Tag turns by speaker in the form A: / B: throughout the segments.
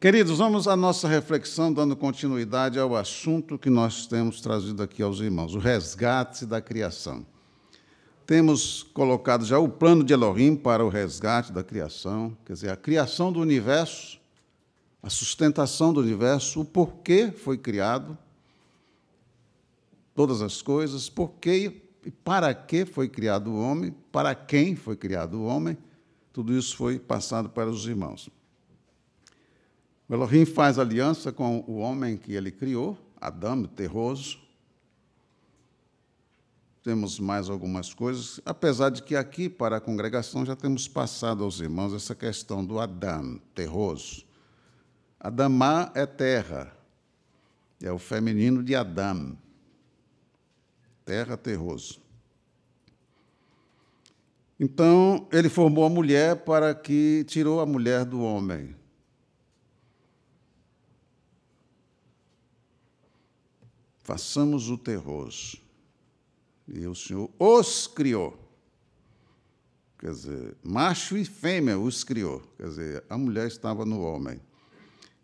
A: Queridos, vamos à nossa reflexão, dando continuidade ao assunto que nós temos trazido aqui aos irmãos, o resgate da criação. Temos colocado já o plano de Elohim para o resgate da criação, quer dizer, a criação do universo, a sustentação do universo, o porquê foi criado, todas as coisas, porquê e para que foi criado o homem, para quem foi criado o homem, tudo isso foi passado para os irmãos. O Elohim faz aliança com o homem que ele criou, Adão, terroso. Temos mais algumas coisas, apesar de que aqui, para a congregação, já temos passado aos irmãos essa questão do Adão, terroso. Adamá é terra, é o feminino de Adão, terra terroso. Então, ele formou a mulher para que tirou a mulher do homem. Façamos o terroso. E o Senhor os criou. Quer dizer, macho e fêmea os criou. Quer dizer, a mulher estava no homem.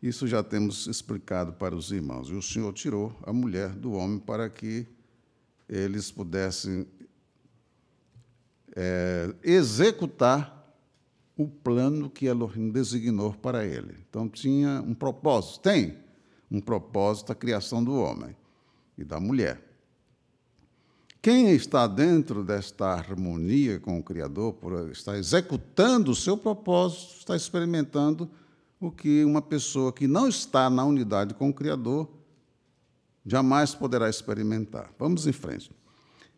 A: Isso já temos explicado para os irmãos. E o Senhor tirou a mulher do homem para que eles pudessem é, executar o plano que Elohim designou para ele. Então, tinha um propósito. Tem um propósito a criação do homem e da mulher. Quem está dentro desta harmonia com o Criador, estar executando o seu propósito, está experimentando o que uma pessoa que não está na unidade com o Criador jamais poderá experimentar. Vamos em frente.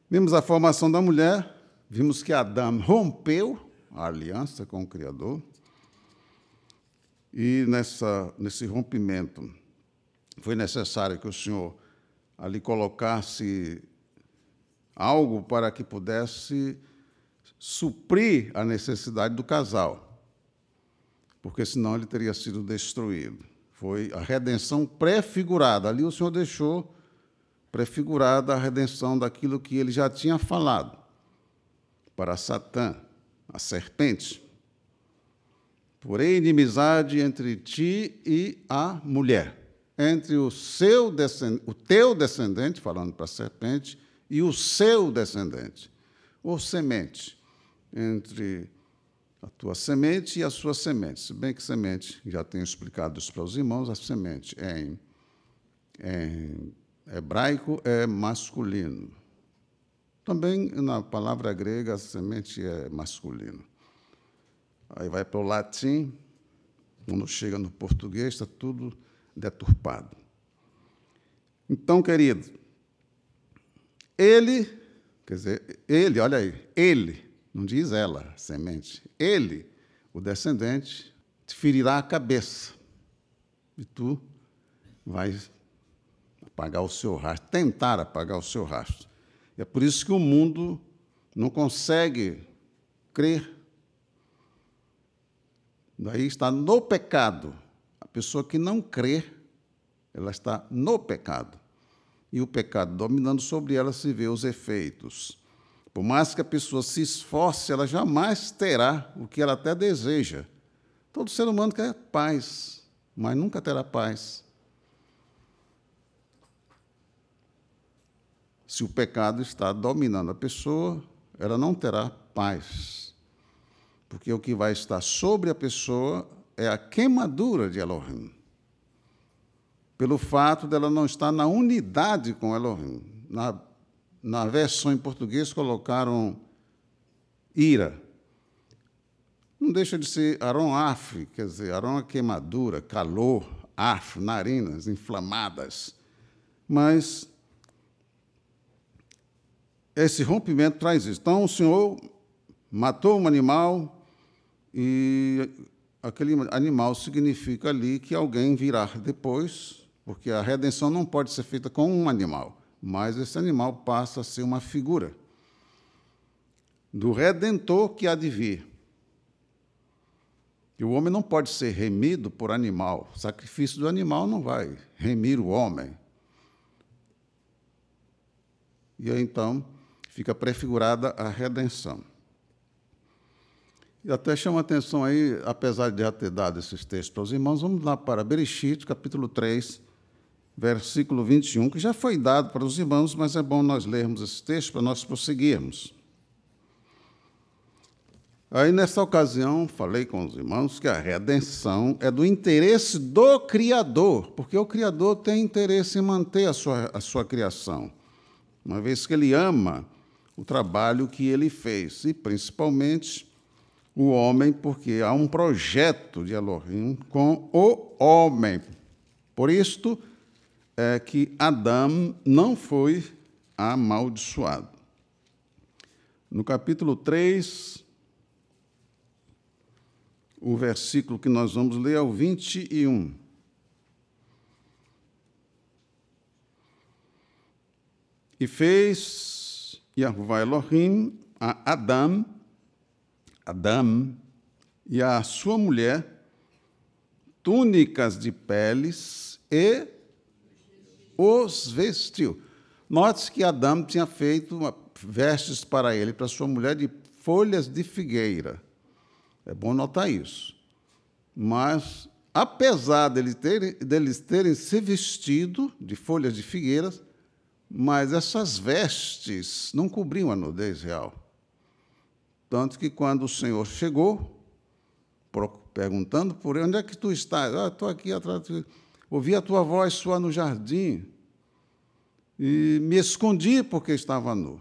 A: Vimos a formação da mulher, vimos que Adão rompeu a aliança com o Criador, e nessa, nesse rompimento foi necessário que o Senhor ali colocasse algo para que pudesse suprir a necessidade do casal, porque senão ele teria sido destruído. Foi a redenção prefigurada. Ali o Senhor deixou prefigurada a redenção daquilo que ele já tinha falado para Satã, a serpente. Porém, inimizade entre ti e a mulher entre o seu o teu descendente, falando para a serpente, e o seu descendente, ou semente, entre a tua semente e a sua semente. Se bem que semente, já tenho explicado isso para os irmãos, a semente em, em hebraico é masculino. Também na palavra grega, a semente é masculino. Aí vai para o latim, quando chega no português, está tudo deturpado. Então, querido, ele, quer dizer, ele, olha aí, ele, não diz ela, semente, ele, o descendente, te ferirá a cabeça e tu vais apagar o seu rastro, tentar apagar o seu rastro. É por isso que o mundo não consegue crer. Daí está no pecado pessoa que não crê, ela está no pecado. E o pecado dominando sobre ela se vê os efeitos. Por mais que a pessoa se esforce, ela jamais terá o que ela até deseja. Todo ser humano quer paz, mas nunca terá paz. Se o pecado está dominando a pessoa, ela não terá paz. Porque o que vai estar sobre a pessoa é a queimadura de Elohim. Pelo fato dela não estar na unidade com Elohim. Na, na versão em português colocaram ira. Não deixa de ser Aron Af, quer dizer, Aron é queimadura, calor, af, narinas inflamadas. Mas esse rompimento traz isso. Então o Senhor matou um animal e aquele animal significa ali que alguém virá depois, porque a redenção não pode ser feita com um animal, mas esse animal passa a ser uma figura do redentor que há de vir. E o homem não pode ser remido por animal. O sacrifício do animal não vai remir o homem. E aí, então, fica prefigurada a redenção. E até chama atenção aí, apesar de já ter dado esses textos para os irmãos, vamos lá para Bereshit, capítulo 3, versículo 21, que já foi dado para os irmãos, mas é bom nós lermos esse texto para nós prosseguirmos. Aí, nessa ocasião, falei com os irmãos que a redenção é do interesse do Criador, porque o Criador tem interesse em manter a sua, a sua criação, uma vez que ele ama o trabalho que ele fez, e principalmente o homem, porque há um projeto de Elohim com o homem. Por isto é que Adão não foi amaldiçoado. No capítulo 3, o versículo que nós vamos ler é o 21. E fez Yahuwah Elohim a Adão, Adão e a sua mulher túnicas de peles e os vestiu. Note que Adão tinha feito vestes para ele, para sua mulher, de folhas de figueira. É bom notar isso. Mas, apesar deles terem, deles terem se vestido de folhas de figueiras, mas essas vestes não cobriam a nudez real. Tanto que quando o Senhor chegou, perguntando por ele, onde é que tu estás? Ah, estou aqui atrás. Ouvi a tua voz soar no jardim e me escondi porque estava nu.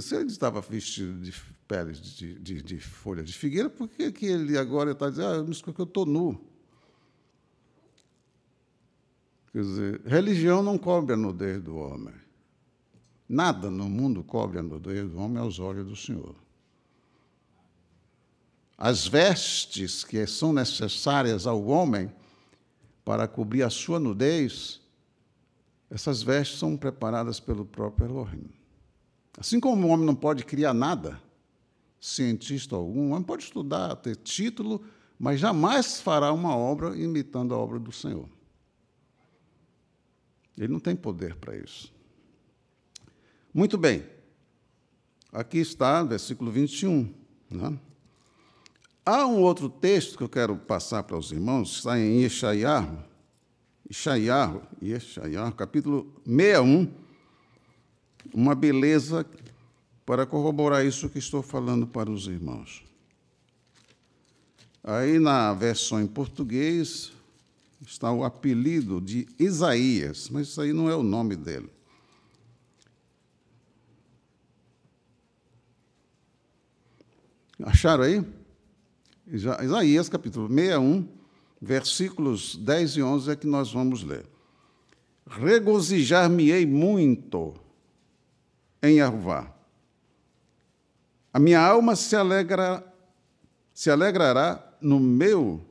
A: Se ele estava vestido de peles de, de, de folha de figueira, por que, que ele agora está dizendo, ah, porque eu estou nu? Quer dizer, religião não cobre a nudez do homem. Nada no mundo cobre a nudez do homem aos olhos do Senhor. As vestes que são necessárias ao homem para cobrir a sua nudez, essas vestes são preparadas pelo próprio Elohim. Assim como o homem não pode criar nada, cientista algum, o homem pode estudar, ter título, mas jamais fará uma obra imitando a obra do Senhor. Ele não tem poder para isso. Muito bem. Aqui está, versículo 21. Né? Há um outro texto que eu quero passar para os irmãos, está em Ixaiah, Ixaiah, Ixaiah, capítulo 61, uma beleza para corroborar isso que estou falando para os irmãos. Aí na versão em português está o apelido de Isaías, mas isso aí não é o nome dele. Acharam aí? Isaías, capítulo 61, versículos 10 e 11 é que nós vamos ler. Regozijar-me-ei muito em Arvá. A minha alma se alegra, se alegrará no meu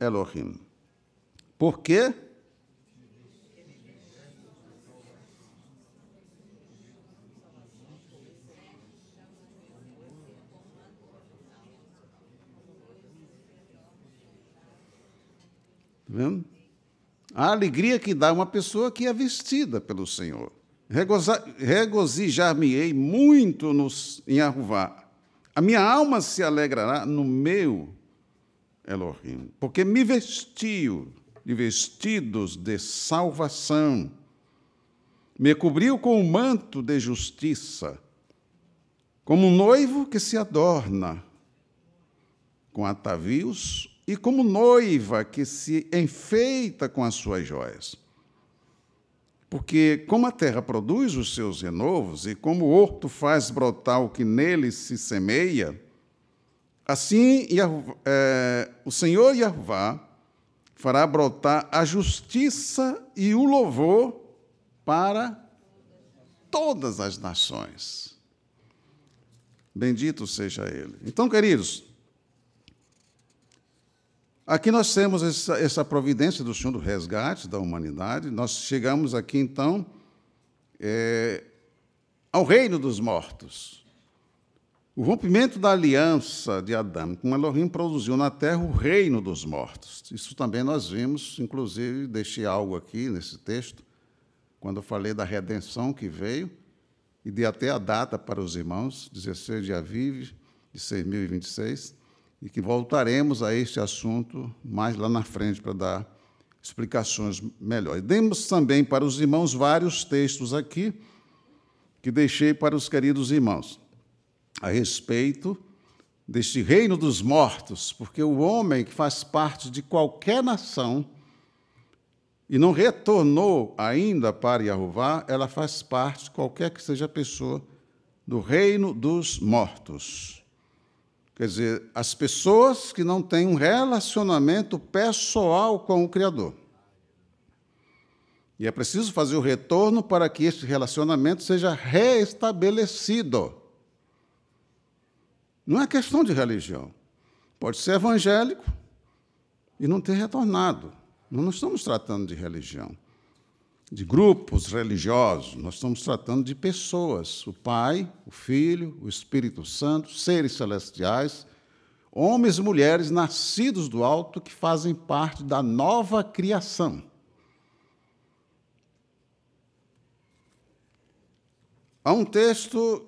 A: Elohim. Por quê? Tá vendo? A alegria que dá uma pessoa que é vestida pelo Senhor. Regozijar-me-ei muito nos, em Arruvá. A minha alma se alegrará no meu Elohim, porque me vestiu de vestidos de salvação, me cobriu com o um manto de justiça, como um noivo que se adorna com atavios e como noiva que se enfeita com as suas joias. Porque, como a terra produz os seus renovos e como o horto faz brotar o que nele se semeia, assim é, o Senhor Yahvá fará brotar a justiça e o louvor para todas as nações. Bendito seja Ele. Então, queridos, Aqui nós temos essa, essa, providência do Senhor do resgate da humanidade. Nós chegamos aqui, então, é, ao reino dos mortos. O rompimento da aliança de Adão com Elohim produziu na terra o reino dos mortos. Isso também nós vimos, inclusive, deixei algo aqui nesse texto, quando eu falei da redenção que veio. e dei até a data para os irmãos, 16 de Aviv de 6.026, e que voltaremos a este assunto mais lá na frente para dar explicações melhores. Demos também para os irmãos vários textos aqui que deixei para os queridos irmãos a respeito deste reino dos mortos, porque o homem que faz parte de qualquer nação e não retornou ainda para Yahuvá, ela faz parte, qualquer que seja a pessoa, do reino dos mortos. Quer dizer, as pessoas que não têm um relacionamento pessoal com o Criador. E é preciso fazer o retorno para que esse relacionamento seja reestabelecido. Não é questão de religião. Pode ser evangélico e não ter retornado. Nós não estamos tratando de religião, de grupos religiosos, nós estamos tratando de pessoas: o Pai, o Filho, o Espírito Santo, seres celestiais, homens e mulheres nascidos do alto que fazem parte da nova criação. Há um texto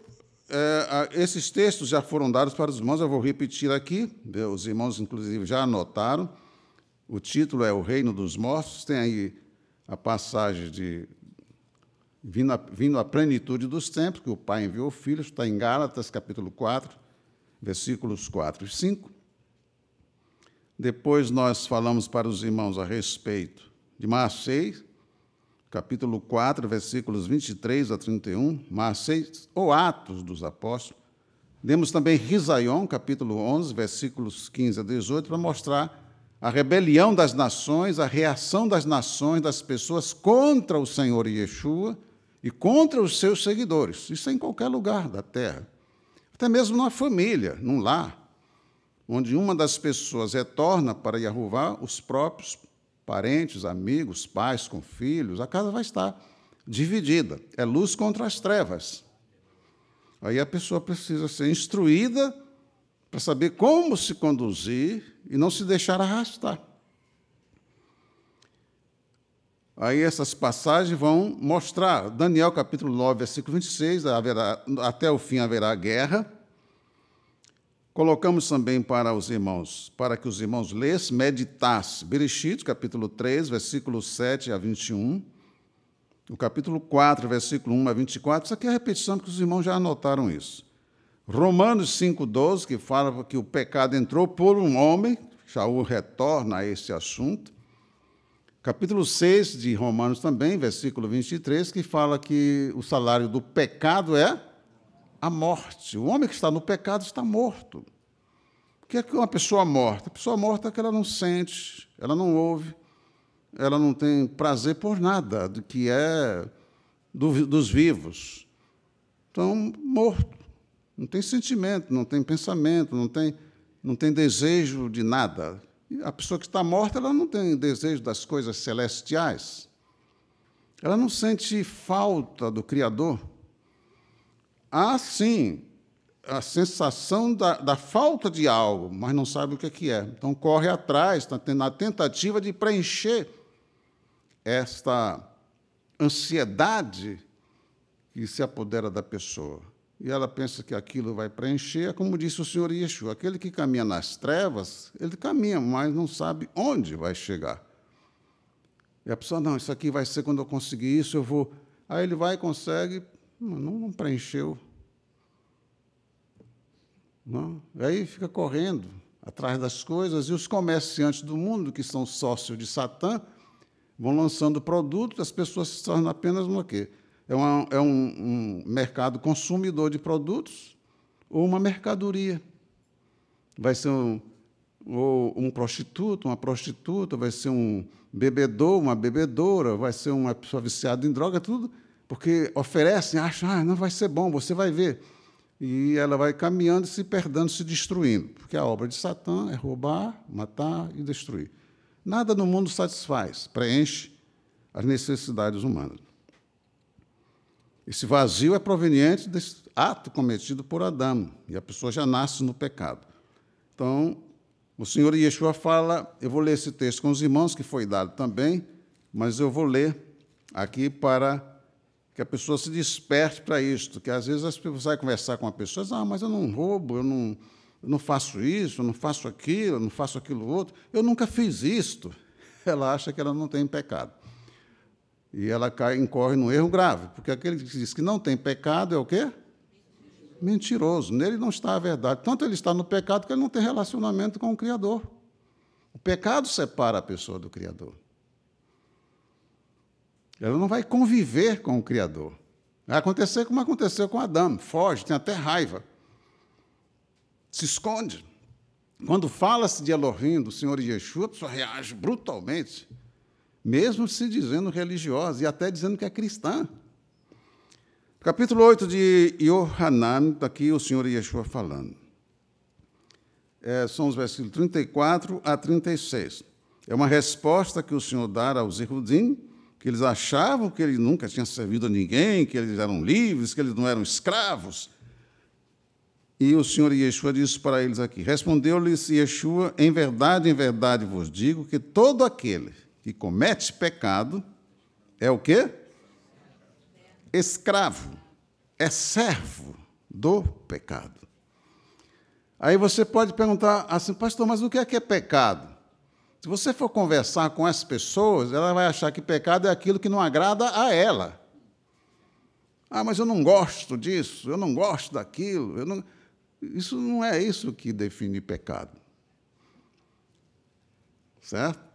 A: é, esses textos já foram dados para os irmãos, eu vou repetir aqui, os irmãos, inclusive, já anotaram. O título é O Reino dos Mortos, tem aí a passagem de vindo a, vindo a plenitude dos tempos, que o Pai enviou o Filho, está em Gálatas, capítulo 4, versículos 4 e 5. Depois nós falamos para os irmãos a respeito de Marseille, capítulo 4, versículos 23 a 31, Marseis, ou Atos dos Apóstolos. Demos também Risaion, capítulo 11, versículos 15 a 18, para mostrar a rebelião das nações, a reação das nações, das pessoas contra o Senhor Yeshua e contra os seus seguidores. Isso é em qualquer lugar da terra. Até mesmo numa família, num lar, onde uma das pessoas retorna para Yahuvá, os próprios parentes, amigos, pais com filhos, a casa vai estar dividida. É luz contra as trevas. Aí a pessoa precisa ser instruída para saber como se conduzir e não se deixar arrastar. Aí essas passagens vão mostrar, Daniel capítulo 9, versículo 26, haverá, até o fim haverá guerra, Colocamos também para os irmãos, para que os irmãos lessem, meditassem. Bereshit, capítulo 3, versículo 7 a 21. O capítulo 4, versículo 1 a 24. Isso aqui é a repetição, porque os irmãos já anotaram isso. Romanos 5,12, que fala que o pecado entrou por um homem. Shaul retorna a esse assunto. Capítulo 6 de Romanos também, versículo 23, que fala que o salário do pecado é a morte. O homem que está no pecado está morto. O que é que uma pessoa morta? A pessoa morta é que ela não sente, ela não ouve, ela não tem prazer por nada do que é do, dos vivos. Então, morto. Não tem sentimento, não tem pensamento, não tem, não tem desejo de nada. E a pessoa que está morta, ela não tem desejo das coisas celestiais. Ela não sente falta do Criador há sim a sensação da, da, falta de algo, mas não sabe o que é. É. Então corre atrás, está na tentativa de preencher esta ansiedade que se apodera da pessoa. E ela pensa que aquilo vai preencher, como disse o Senhor Yeshua, aquele que caminha nas trevas, ele caminha, mas não sabe onde vai chegar. E a pessoa, não, isso aqui vai ser quando eu conseguir isso, eu vou. Aí ele vai e consegue, não, não preencheu. Não? Aí fica correndo atrás das coisas, e os comerciantes do mundo, que são sócios de Satã, vão lançando produtos, as pessoas se tornam apenas uma quê? É, uma, é um, um mercado consumidor de produtos ou uma mercadoria. Vai ser um, ou um prostituto, uma prostituta, vai ser um bebedor, uma bebedora, vai ser uma pessoa viciada em droga, tudo porque oferecem, acham, ah, não vai ser bom, você vai ver. E ela vai caminhando, se perdendo, se destruindo, porque a obra de Satã é roubar, matar e destruir. Nada no mundo satisfaz, preenche as necessidades humanas. Esse vazio é proveniente desse ato cometido por Adão, e a pessoa já nasce no pecado. Então, o Senhor Yeshua fala, eu vou ler esse texto com os irmãos, que foi dado também, mas eu vou ler aqui para que a pessoa se desperte para isto, que às vezes pessoas vai conversar com uma pessoa, ah, mas eu não roubo, eu não, eu não faço isso, eu não faço aquilo, eu não faço aquilo outro, eu nunca fiz isto. Ela acha que ela não tem pecado. E ela cai, incorre num erro grave, porque aquele que diz que não tem pecado é o quê? Mentiroso. Nele não está a verdade. Tanto ele está no pecado que ele não tem relacionamento com o Criador. O pecado separa a pessoa do Criador. Ela não vai conviver com o Criador. Vai acontecer como aconteceu com Adão: foge, tem até raiva, se esconde. Quando fala-se de Elohim, do Senhor Yeshua, a pessoa reage brutalmente, mesmo se dizendo religiosa e até dizendo que é cristã. Capítulo 8 de Yohanan, está aqui o Senhor Yeshua falando. É, são os versículos 34 a 36. É uma resposta que o Senhor dá aos Irudim, que eles achavam que ele nunca tinha servido a ninguém, que eles eram livres, que eles não eram escravos. E o Senhor Yeshua disse para eles aqui: Respondeu-lhes Yeshua: Em verdade, em verdade vos digo que todo aquele que comete pecado é o quê? Escravo, é servo do pecado. Aí você pode perguntar assim, pastor, mas o que é que é pecado? Se você for conversar com as pessoas, ela vai achar que pecado é aquilo que não agrada a ela. Ah, mas eu não gosto disso, eu não gosto daquilo. Não... Isso não é isso que define pecado. Certo?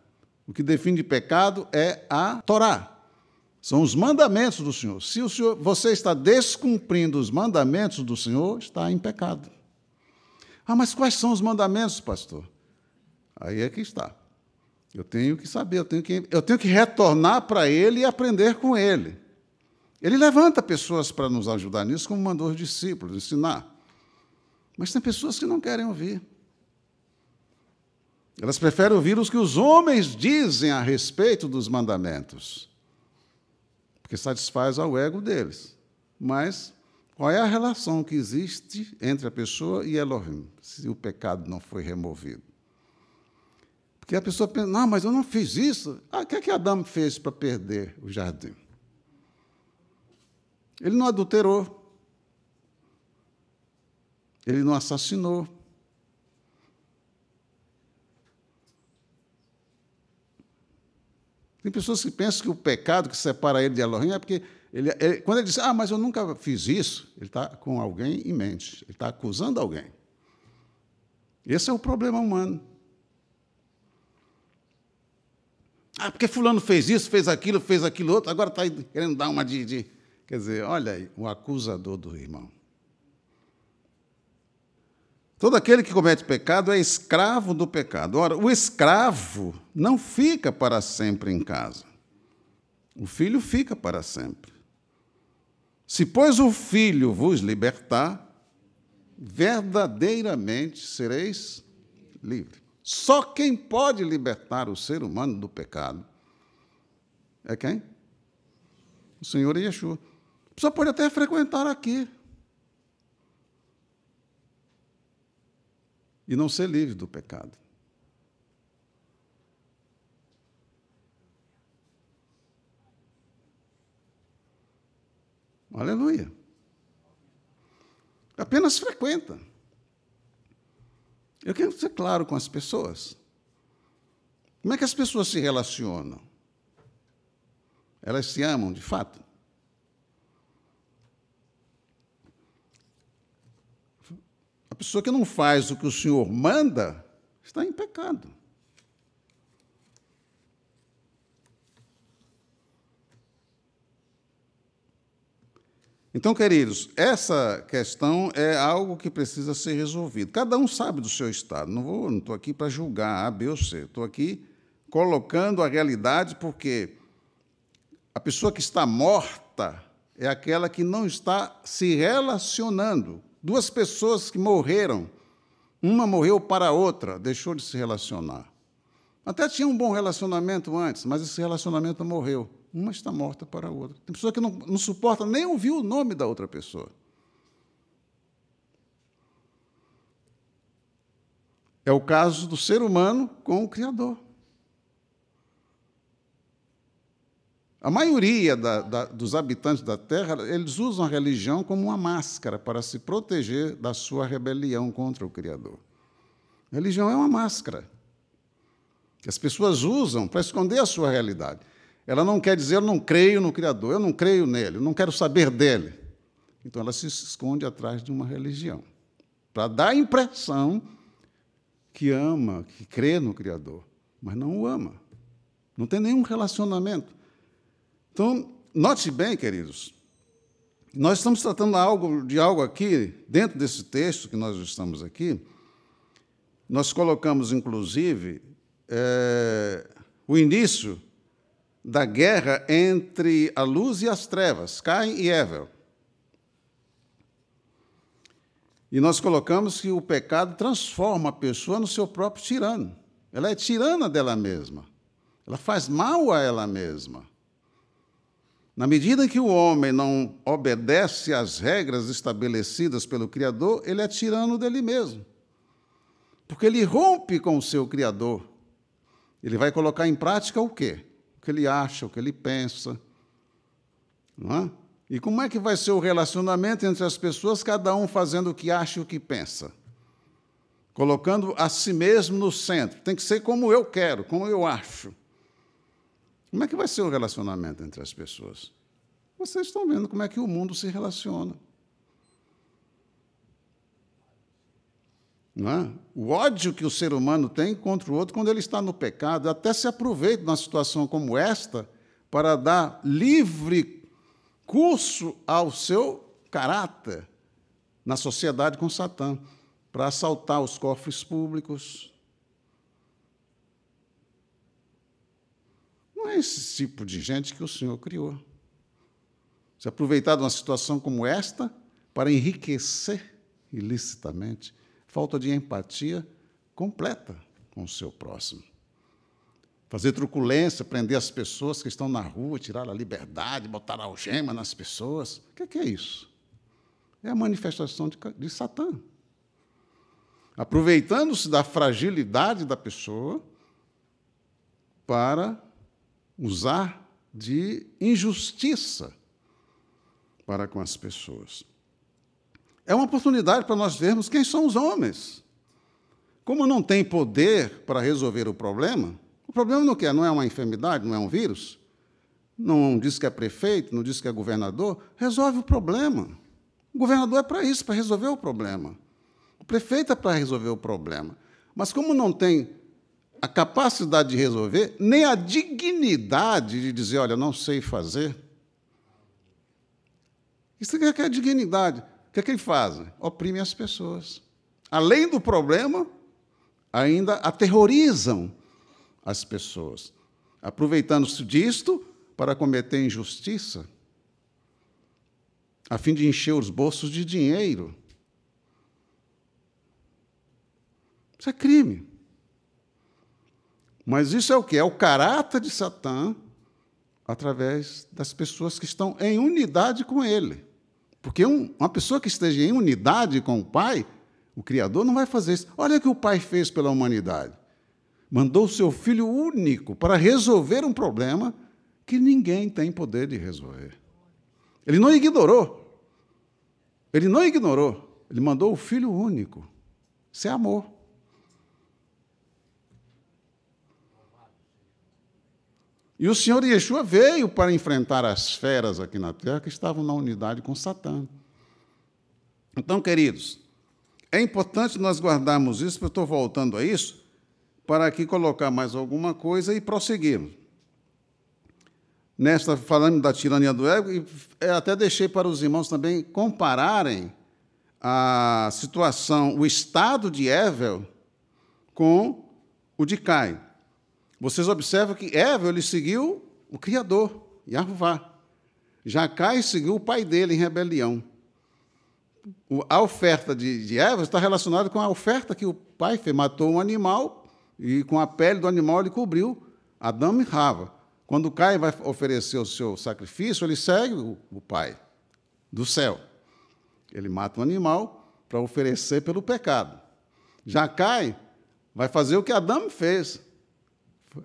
A: O que define pecado é a Torá. São os mandamentos do Senhor. Se o Senhor, você está descumprindo os mandamentos do Senhor, está em pecado. Ah, mas quais são os mandamentos, pastor? Aí é que está. Eu tenho que saber, eu tenho que, eu tenho que retornar para ele e aprender com ele. Ele levanta pessoas para nos ajudar nisso, como mandou os discípulos, ensinar. Mas tem pessoas que não querem ouvir. Elas preferem ouvir os que os homens dizem a respeito dos mandamentos, porque satisfaz ao ego deles. Mas qual é a relação que existe entre a pessoa e Elohim, se o pecado não foi removido? Porque a pessoa pensa, não, mas eu não fiz isso. Ah, o que é que Adão fez para perder o jardim? Ele não adulterou. Ele não assassinou. Tem pessoas que pensam que o pecado que separa ele de Elohim é porque ele, ele, quando ele diz, ah, mas eu nunca fiz isso, ele está com alguém em mente, ele está acusando alguém. Esse é o problema humano. Ah, porque fulano fez isso, fez aquilo, fez aquilo outro, agora está querendo dar uma de, de. Quer dizer, olha aí, o acusador do irmão. Todo aquele que comete pecado é escravo do pecado. Ora, o escravo não fica para sempre em casa. O filho fica para sempre. Se, pois, o filho vos libertar, verdadeiramente sereis livres. Só quem pode libertar o ser humano do pecado é quem? O Senhor Yeshua. A pessoa pode até frequentar aqui. E não ser livre do pecado. Aleluia. Apenas frequenta. Eu quero ser claro com as pessoas. Como é que as pessoas se relacionam? Elas se amam de fato? A pessoa que não faz o que o Senhor manda está em pecado. Então, queridos, essa questão é algo que precisa ser resolvido. Cada um sabe do seu estado. Não vou, não estou aqui para julgar A, B ou C. Estou aqui colocando a realidade porque a pessoa que está morta é aquela que não está se relacionando. Duas pessoas que morreram, uma morreu para a outra, deixou de se relacionar. Até tinha um bom relacionamento antes, mas esse relacionamento morreu. Uma está morta para a outra. Tem pessoa que não, não suporta nem ouvir o nome da outra pessoa. É o caso do ser humano com o Criador. A maioria da, da, dos habitantes da Terra, eles usam a religião como uma máscara para se proteger da sua rebelião contra o Criador. A religião é uma máscara que as pessoas usam para esconder a sua realidade. Ela não quer dizer eu não creio no Criador, eu não creio nele, eu não quero saber dele. Então ela se esconde atrás de uma religião para dar a impressão que ama, que crê no Criador, mas não o ama. Não tem nenhum relacionamento. Então, note bem, queridos, nós estamos tratando algo, de algo aqui, dentro desse texto que nós estamos aqui, nós colocamos, inclusive, é, o início da guerra entre a luz e as trevas, Caim e Evel. E nós colocamos que o pecado transforma a pessoa no seu próprio tirano. Ela é tirana dela mesma. Ela faz mal a ela mesma. Na medida que o homem não obedece às regras estabelecidas pelo Criador, ele é tirano dele mesmo. Porque ele rompe com o seu Criador. Ele vai colocar em prática o quê? O que ele acha, o que ele pensa. Não é? E como é que vai ser o relacionamento entre as pessoas, cada um fazendo o que acha e o que pensa? Colocando a si mesmo no centro. Tem que ser como eu quero, como eu acho. Como é que vai ser o relacionamento entre as pessoas? Vocês estão vendo como é que o mundo se relaciona. Não é? O ódio que o ser humano tem contra o outro quando ele está no pecado, até se aproveita de uma situação como esta para dar livre curso ao seu caráter na sociedade com Satã, para assaltar os cofres públicos, Não é esse tipo de gente que o Senhor criou. Se aproveitar de uma situação como esta para enriquecer ilicitamente, falta de empatia completa com o seu próximo. Fazer truculência, prender as pessoas que estão na rua, tirar a liberdade, botar algema nas pessoas. O que é isso? É a manifestação de, de Satã. Aproveitando-se da fragilidade da pessoa para usar de injustiça para com as pessoas. É uma oportunidade para nós vermos quem são os homens. Como não tem poder para resolver o problema, o problema não, quer, não é uma enfermidade, não é um vírus, não diz que é prefeito, não diz que é governador, resolve o problema. O governador é para isso, para resolver o problema. O prefeito é para resolver o problema. Mas como não tem a capacidade de resolver, nem a dignidade de dizer, olha, não sei fazer. Isso é que é a dignidade. O que é que ele faz? Oprime as pessoas. Além do problema, ainda aterrorizam as pessoas, aproveitando-se disto para cometer injustiça, a fim de encher os bolsos de dinheiro. Isso é crime. Mas isso é o que? É o caráter de Satã através das pessoas que estão em unidade com ele. Porque um, uma pessoa que esteja em unidade com o Pai, o Criador, não vai fazer isso. Olha o que o Pai fez pela humanidade. Mandou o seu filho único para resolver um problema que ninguém tem poder de resolver. Ele não ignorou. Ele não ignorou. Ele mandou o filho único. Isso é amor. E o Senhor Yeshua veio para enfrentar as feras aqui na terra que estavam na unidade com Satã. Então, queridos, é importante nós guardarmos isso, porque eu estou voltando a isso, para aqui colocar mais alguma coisa e prosseguirmos. Nesta, falando da tirania do ego, e até deixei para os irmãos também compararem a situação, o estado de Evel com o de Caio. Vocês observam que Eva ele seguiu o Criador, Yahvá. Jacai seguiu o pai dele em rebelião. A oferta de, Eva está relacionada com a oferta que o pai fez. Matou um animal e com a pele do animal ele cobriu Adão e Rava. Quando Caio vai oferecer o seu sacrifício, ele segue o, o pai do céu. Ele mata um animal para oferecer pelo pecado. Jacai vai fazer o que Adão fez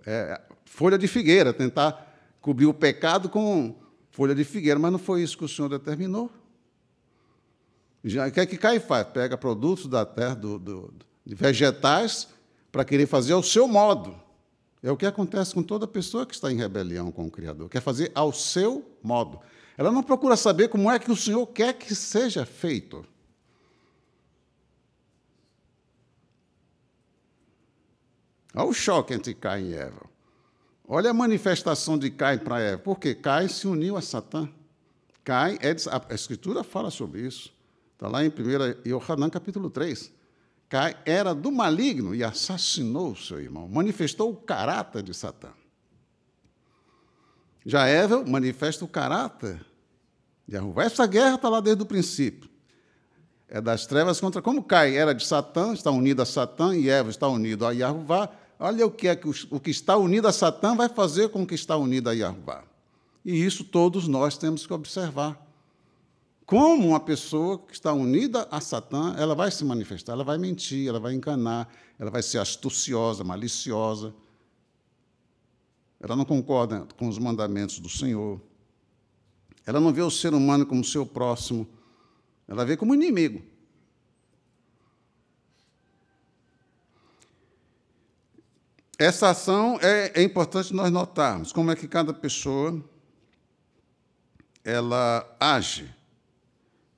A: é, folha de figueira, tentar cobrir o pecado com folha de figueira, mas não foi isso que o Senhor determinou. Já, o que é que Caim faz? Pega produtos da terra, do, do, de vegetais, para querer fazer ao seu modo. É o que acontece com toda pessoa que está em rebelião com o Criador. Quer fazer ao seu modo. Ela não procura saber como é que o Senhor quer que seja feito. Olha o choque entre Caim e Eva. Olha a manifestação de Caim para Eva. Por quê? Caim se uniu a Satã. Caim, é a Escritura fala sobre isso. Está lá em 1 Yohanan, capítulo 3. Caim era do maligno e assassinou o seu irmão. Manifestou o caráter de Satã. Já Eva manifesta o caráter de Arruvá. Essa guerra está lá desde o princípio. É das trevas contra. Como Caim era de Satã, está unido a Satã, e Eva está unido a Yahuvá, Olha o que é que o que está unido a Satã vai fazer com o que está unido a Yahvé. E isso todos nós temos que observar. Como uma pessoa que está unida a Satã, ela vai se manifestar, ela vai mentir, ela vai enganar, ela vai ser astuciosa, maliciosa. Ela não concorda com os mandamentos do Senhor. Ela não vê o ser humano como seu próximo, ela vê como inimigo. Essa ação é, é importante nós notarmos como é que cada pessoa ela age.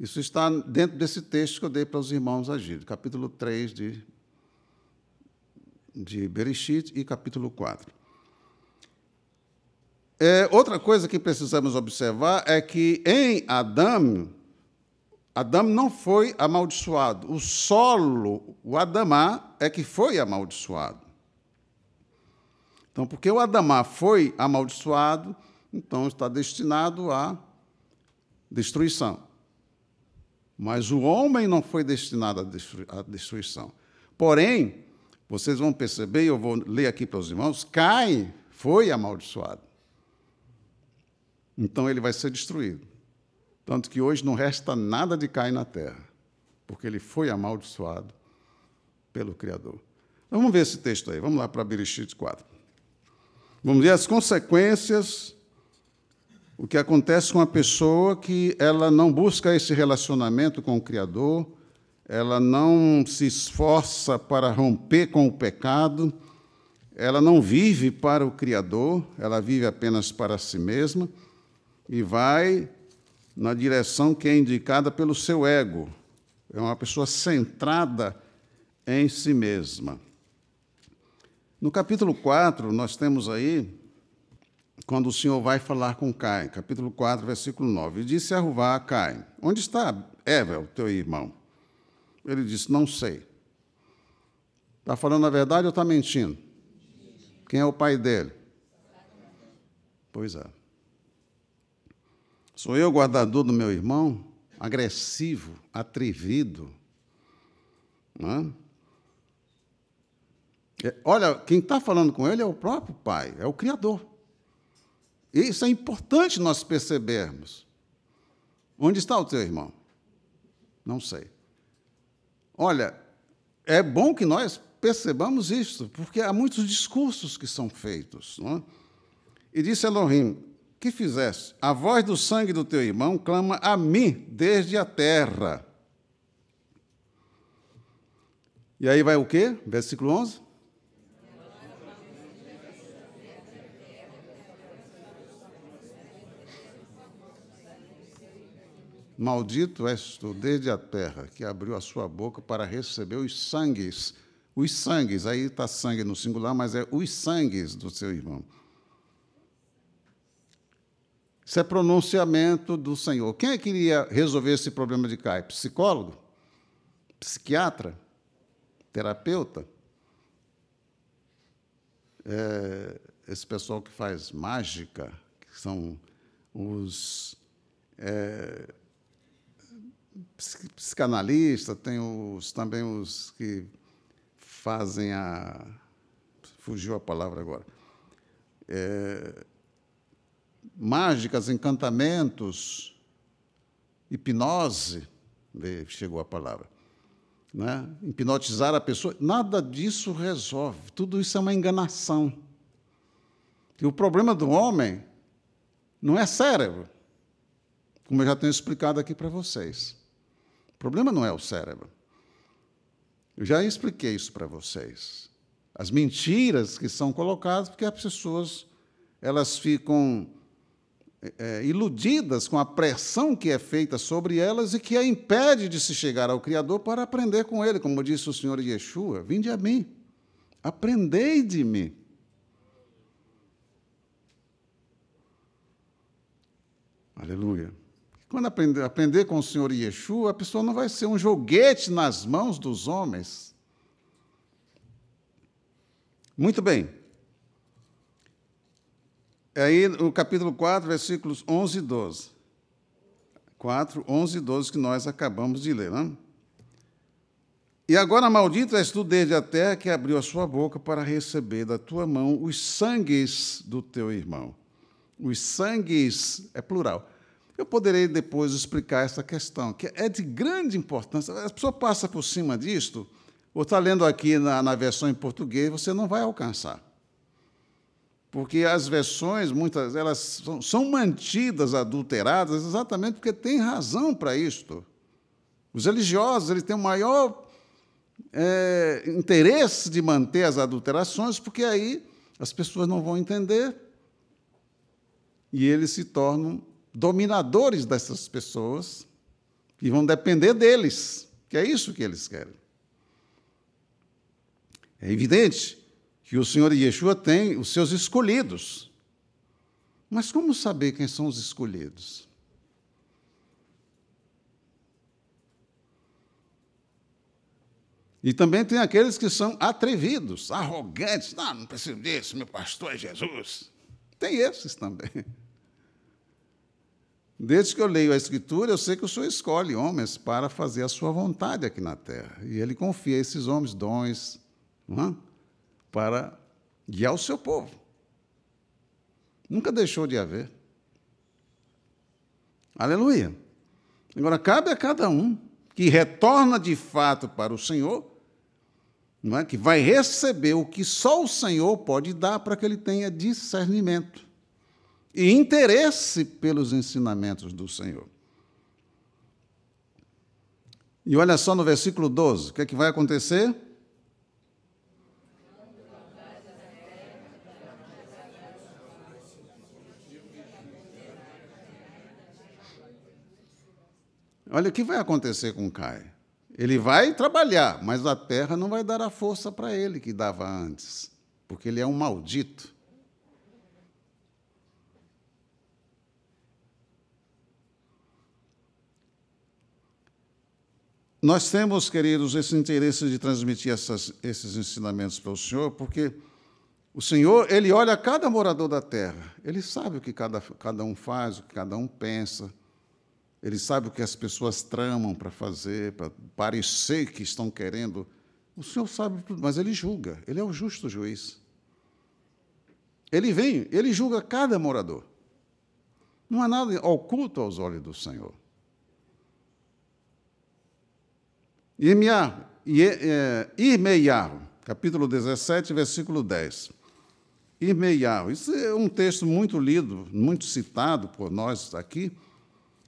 A: Isso está dentro desse texto que eu dei para os irmãos agir, capítulo 3 de, de Bereshit e capítulo 4. É, outra coisa que precisamos observar é que em Adão, Adão não foi amaldiçoado. O solo, o Adamá, é que foi amaldiçoado. Então, porque o Adamá foi amaldiçoado, então está destinado à destruição. Mas o homem não foi destinado à destruição. Porém, vocês vão perceber, eu vou ler aqui para os irmãos, Caim foi amaldiçoado. Então ele vai ser destruído. Tanto que hoje não resta nada de Caim na terra, porque ele foi amaldiçoado pelo Criador. Então, vamos ver esse texto aí. Vamos lá para Bereshit 4. Vamos ver as consequências, o que acontece com a pessoa que ela não busca esse relacionamento com o Criador, ela não se esforça para romper com o pecado, ela não vive para o Criador, ela vive apenas para si mesma e vai na direção que é indicada pelo seu ego. É uma pessoa centrada em si mesma. No capítulo 4, nós temos aí, quando o Senhor vai falar com Caim, capítulo 4, versículo 9, e disse a Ruvá a Caim, onde está Evel, teu irmão? Ele disse, não sei. Está falando a verdade ou está mentindo? Quem é o pai dele? Pois é. Sou eu guardador do meu irmão? Agressivo, atrevido. Não é? É, olha, quem está falando com ele é o próprio Pai, é o Criador. Isso é importante nós percebermos. Onde está o teu irmão? Não sei. Olha, é bom que nós percebamos isso, porque há muitos discursos que são feitos. É? E disse Elohim: Que fizeste? A voz do sangue do teu irmão clama a mim desde a terra. E aí vai o quê? Versículo 11. Maldito és tu desde a terra, que abriu a sua boca para receber os sangues. Os sangues, aí está sangue no singular, mas é os sangues do seu irmão. Isso é pronunciamento do Senhor. Quem é que iria resolver esse problema de Caio? Psicólogo? Psiquiatra? Terapeuta? É, esse pessoal que faz mágica, que são os. É, psicanalista, tem os, também os que fazem a. Fugiu a palavra agora. É, mágicas, encantamentos, hipnose, chegou a palavra. Né? Hipnotizar a pessoa, nada disso resolve. Tudo isso é uma enganação. E o problema do homem não é cérebro, como eu já tenho explicado aqui para vocês. Problema não é o cérebro. Eu já expliquei isso para vocês. As mentiras que são colocadas, porque as pessoas elas ficam é, iludidas com a pressão que é feita sobre elas e que a impede de se chegar ao Criador para aprender com Ele, como disse o Senhor Yeshua: Vinde a mim, aprendei de mim. Aleluia. Quando aprender, aprender com o Senhor Yeshua, a pessoa não vai ser um joguete nas mãos dos homens. Muito bem. É aí no capítulo 4, versículos 11 e 12. 4, 11 e 12 que nós acabamos de ler. Não? E agora maldito és tu desde a terra que abriu a sua boca para receber da tua mão os sangues do teu irmão. Os sangues é plural. Eu poderei depois explicar essa questão, que é de grande importância. A pessoa passa por cima disto, ou está lendo aqui na, na versão em português, você não vai alcançar porque as versões, muitas elas são, são mantidas adulteradas exatamente porque tem razão para isto. Os religiosos eles têm o maior é, interesse de manter as adulterações, porque aí as pessoas não vão entender e eles se tornam dominadores dessas pessoas e vão depender deles, que é isso que eles querem. É evidente que o Senhor Yeshua tem os seus escolhidos. Mas como saber quem são os escolhidos? E também tem aqueles que são atrevidos, arrogantes. Não, não preciso disso, meu pastor é Jesus. Tem esses também. Desde que eu leio a Escritura, eu sei que o Senhor escolhe homens para fazer a sua vontade aqui na terra. E Ele confia esses homens dons. É? para guiar o seu povo. Nunca deixou de haver. Aleluia. Agora, cabe a cada um que retorna de fato para o Senhor, não é? que vai receber o que só o Senhor pode dar para que ele tenha discernimento e interesse pelos ensinamentos do Senhor. E olha só no versículo 12, o que, é que vai acontecer? Olha o que vai acontecer com Cai. Ele vai trabalhar, mas a terra não vai dar a força para ele que dava antes, porque ele é um maldito. Nós temos, queridos, esse interesse de transmitir essas, esses ensinamentos para o Senhor, porque o Senhor, Ele olha cada morador da terra, Ele sabe o que cada, cada um faz, o que cada um pensa, ele sabe o que as pessoas tramam para fazer, para parecer que estão querendo. O Senhor sabe tudo, mas ele julga. Ele é o justo juiz. Ele vem, ele julga cada morador. Não há nada oculto aos olhos do Senhor. Irmeiarro, capítulo 17, versículo 10. Irmeiarro. Isso é um texto muito lido, muito citado por nós aqui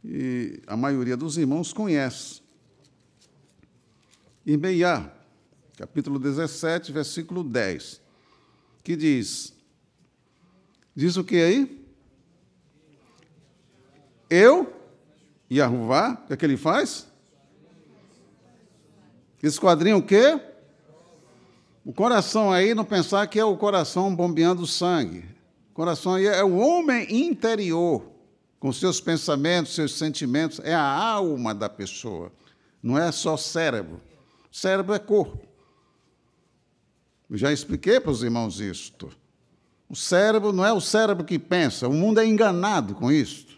A: e a maioria dos irmãos conhece. Irmeiá, capítulo 17, versículo 10, que diz: Diz o que aí? Eu, Yahuvá, o que, é que ele faz? Esquadrinha o quê? O coração aí, não pensar que é o coração bombeando sangue. O coração aí é o homem interior com seus pensamentos, seus sentimentos, é a alma da pessoa, não é só cérebro. Cérebro é corpo. Já expliquei para os irmãos isto. O cérebro não é o cérebro que pensa, o mundo é enganado com isto.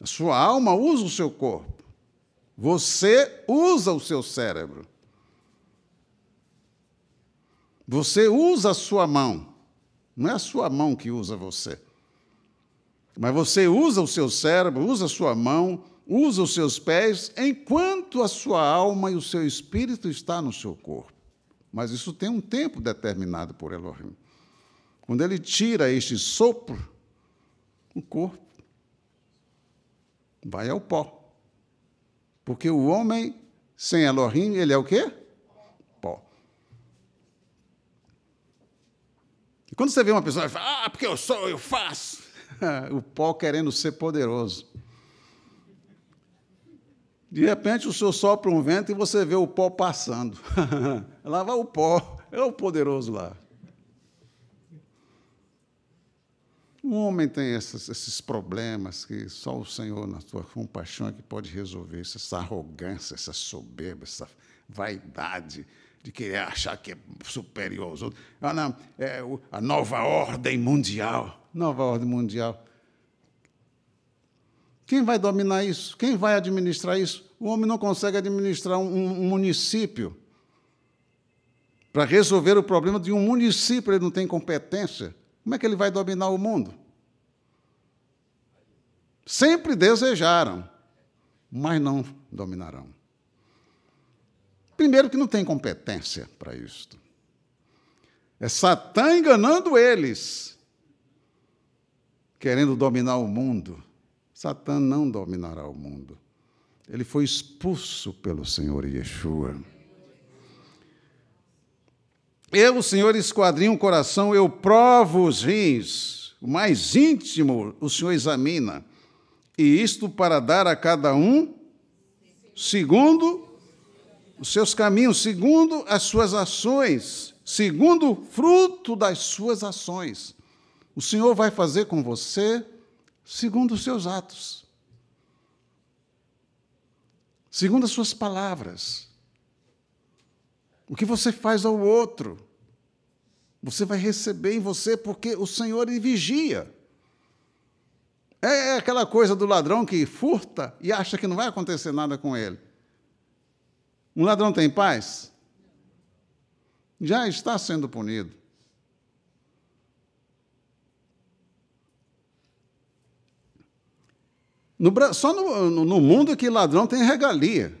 A: A sua alma usa o seu corpo. Você usa o seu cérebro. Você usa a sua mão. Não é a sua mão que usa você. Mas você usa o seu cérebro, usa a sua mão, usa os seus pés, enquanto a sua alma e o seu espírito está no seu corpo. Mas isso tem um tempo determinado por Elohim. Quando ele tira este sopro, o corpo vai ao pó. Porque o homem sem Elohim, ele é o quê? Pó. E quando você vê uma pessoa fala, ah, porque eu sou, eu faço. o pó querendo ser poderoso. De repente o senhor sopra um vento e você vê o pó passando. lá vai o pó, é o poderoso lá. O homem tem esses, esses, problemas que só o Senhor, na sua compaixão, é que pode resolver. Essa arrogância, essa soberba, essa vaidade de querer achar que é superior aos outros. Ah, não, é a nova ordem mundial. Nova ordem mundial. Quem vai dominar isso? Quem vai administrar isso? O homem não consegue administrar um, um município. Para resolver o problema de um município, ele não tem competência. Como é que ele vai dominar o mundo? Sempre desejaram, mas não dominarão. Primeiro, que não tem competência para isto. É Satã enganando eles, querendo dominar o mundo. Satã não dominará o mundo. Ele foi expulso pelo Senhor Yeshua. Eu, Senhor, esquadrinho o coração, eu provo os rins, o mais íntimo o Senhor examina, e isto para dar a cada um segundo os seus caminhos, segundo as suas ações, segundo o fruto das suas ações. O Senhor vai fazer com você segundo os seus atos, segundo as suas palavras. O que você faz ao outro, você vai receber em você, porque o Senhor vigia. É, é aquela coisa do ladrão que furta e acha que não vai acontecer nada com ele. Um ladrão tem paz? Já está sendo punido. No, só no, no mundo que ladrão tem regalia.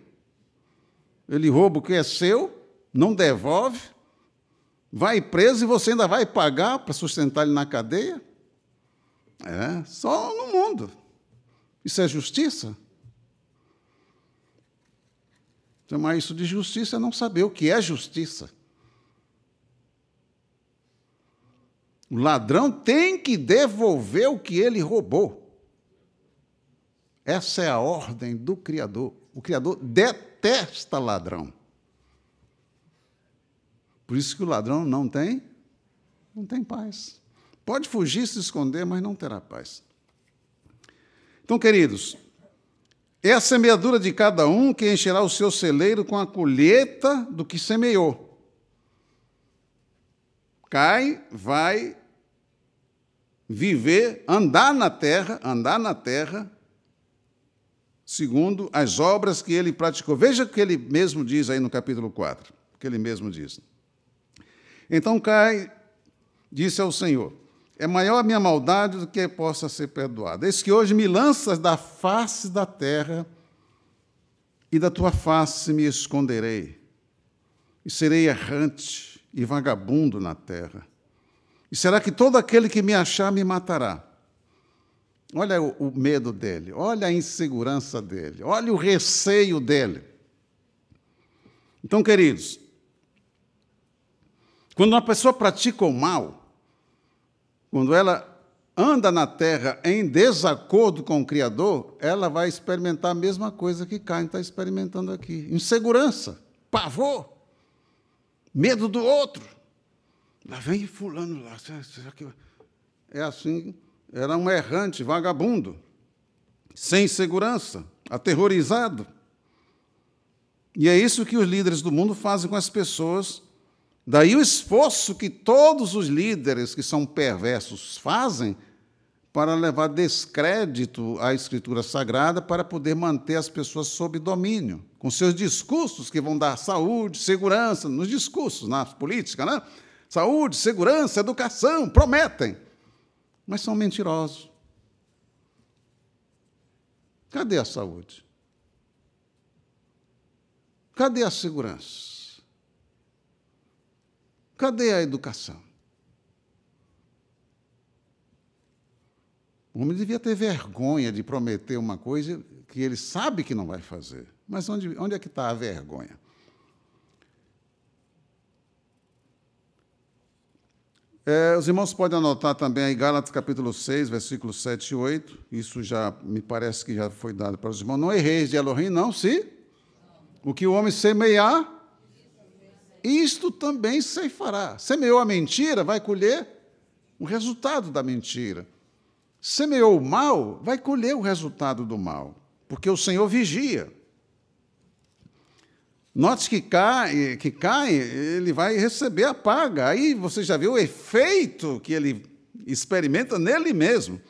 A: Ele rouba o que é seu, não devolve, vai preso e você ainda vai pagar para sustentar ele na cadeia? É, só no mundo. Isso é justiça? Chamar isso de justiça é não saber o que é justiça. O ladrão tem que devolver o que ele roubou. Essa é a ordem do Criador. O Criador detesta ladrão. Por isso que o ladrão não tem, não tem paz. Pode fugir, se esconder, mas não terá paz. Então, queridos, é a semeadura de cada um que encherá o seu celeiro com a colheita do que semeou. Cai, vai viver, andar na terra, andar na terra, segundo as obras que ele praticou. Veja o que ele mesmo diz aí no capítulo 4, o que ele mesmo diz. Então Cai disse ao Senhor: É maior a minha maldade do que possa ser perdoada. Eis que hoje me lanças da face da terra, e da tua face me esconderei, e serei errante e vagabundo na terra. E será que todo aquele que me achar me matará? Olha o, medo dele, olha a insegurança dele, olha o receio dele. Então, queridos, quando uma pessoa pratica o mal, quando ela anda na terra em desacordo com o Criador, ela vai experimentar a mesma coisa que Caim está experimentando aqui: insegurança, pavor, medo do outro. Lá vem fulano lá. É assim era um errante, vagabundo, sem segurança, aterrorizado. E é isso que os líderes do mundo fazem com as pessoas. Daí o esforço que todos os líderes que são perversos fazem para levar descrédito à Escritura Sagrada para poder manter as pessoas sob domínio, com seus discursos que vão dar saúde, segurança, nos discursos, na política, né? Saúde, segurança, educação, prometem mas são mentirosos. Cadê a saúde? Cadê a segurança? Cadê a educação? O homem devia ter vergonha de prometer uma coisa que ele sabe que não vai fazer. Mas onde, onde é que está a vergonha? É, os irmãos podem anotar também aí Gálatas capítulo 6, versículos 7 e 8. Isso já me parece que já foi dado para os irmãos. Não erreis de Elohim, não, se o que o homem semear, isto também se fará. Semeou a mentira, vai colher o resultado da mentira. Semeou o mal, vai colher o resultado do mal, porque o Senhor vigia. Note que cai, que cai, ele vai receber a paga. Aí você já vê o efeito que ele experimenta nele mesmo.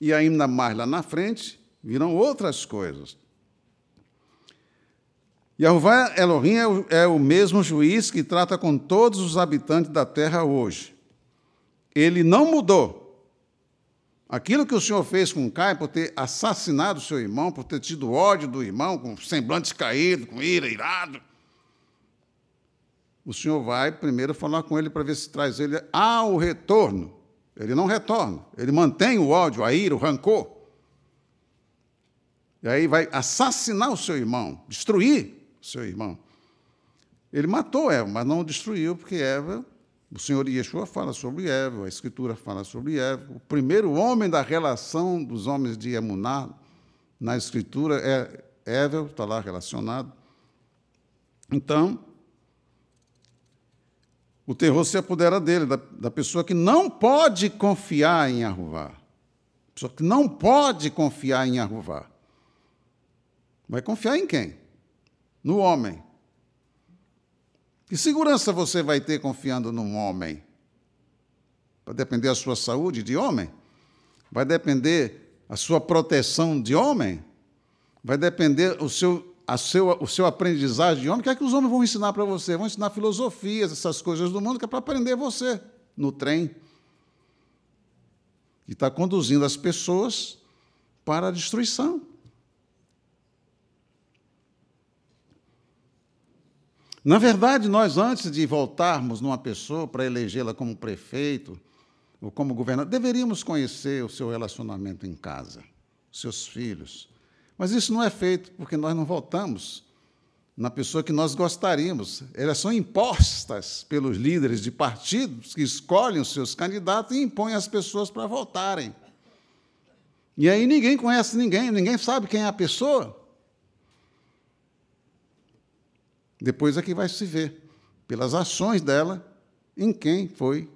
A: E ainda mais lá na frente, virão outras coisas. Yahvé Elohim é o, é o mesmo juiz que trata com todos os habitantes da terra hoje. Ele não mudou. Aquilo que o Senhor fez com Caio por ter assassinado seu irmão, por ter tido ódio do irmão, com semblante caído, com ira, irado. O Senhor vai primeiro falar com ele para ver se traz ele ao retorno. Ele não retorna, ele mantém o ódio, a ira, o rancor. E aí vai assassinar o seu irmão, destruir seu irmão. Ele matou Eva, mas não destruiu, porque Eva, o Senhor Yeshua fala sobre Eva, a Escritura fala sobre Eva. O primeiro homem da relação dos homens de Emuná, na Escritura, é Eva, está lá relacionado. Então, o terror se apodera dele, da, da pessoa que não pode confiar em Arruvá. Pessoa que não pode confiar em Arruvá. Vai confiar em quem? No homem. Que segurança você vai ter confiando num homem? Vai depender a sua saúde de homem? Vai depender a sua proteção de homem? Vai depender o seu, a seu, o seu aprendizagem de homem? O que é que os homens vão ensinar para você? Vão ensinar filosofias, essas coisas do mundo, que é para aprender você no trem. E está conduzindo as pessoas para a destruição. Na verdade, nós, antes de voltarmos numa pessoa para elegê-la como prefeito ou como governador, deveríamos conhecer o seu relacionamento em casa, seus filhos. Mas isso não é feito porque nós não votamos na pessoa que nós gostaríamos. Elas são impostas pelos líderes de partidos que escolhem os seus candidatos e impõem as pessoas para votarem. E aí ninguém conhece ninguém, ninguém sabe quem é a pessoa. Depois é que vai se ver, pelas ações dela, em quem foi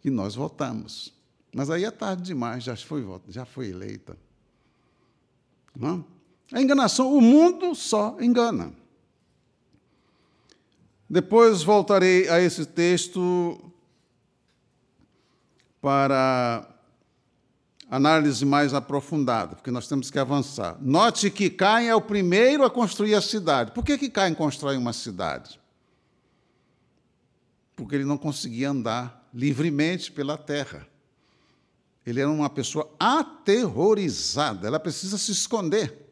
A: que nós votamos. Mas aí é tarde demais, já foi, já foi eleita. Não? A enganação, o mundo só engana. Depois voltarei a esse texto para análise mais aprofundada, porque nós temos que avançar. Note que Caim é o primeiro a construir a cidade. Por que, que Caim constrói uma cidade? Porque ele não conseguia andar livremente pela terra. Ele era uma pessoa aterrorizada, ela precisa se esconder.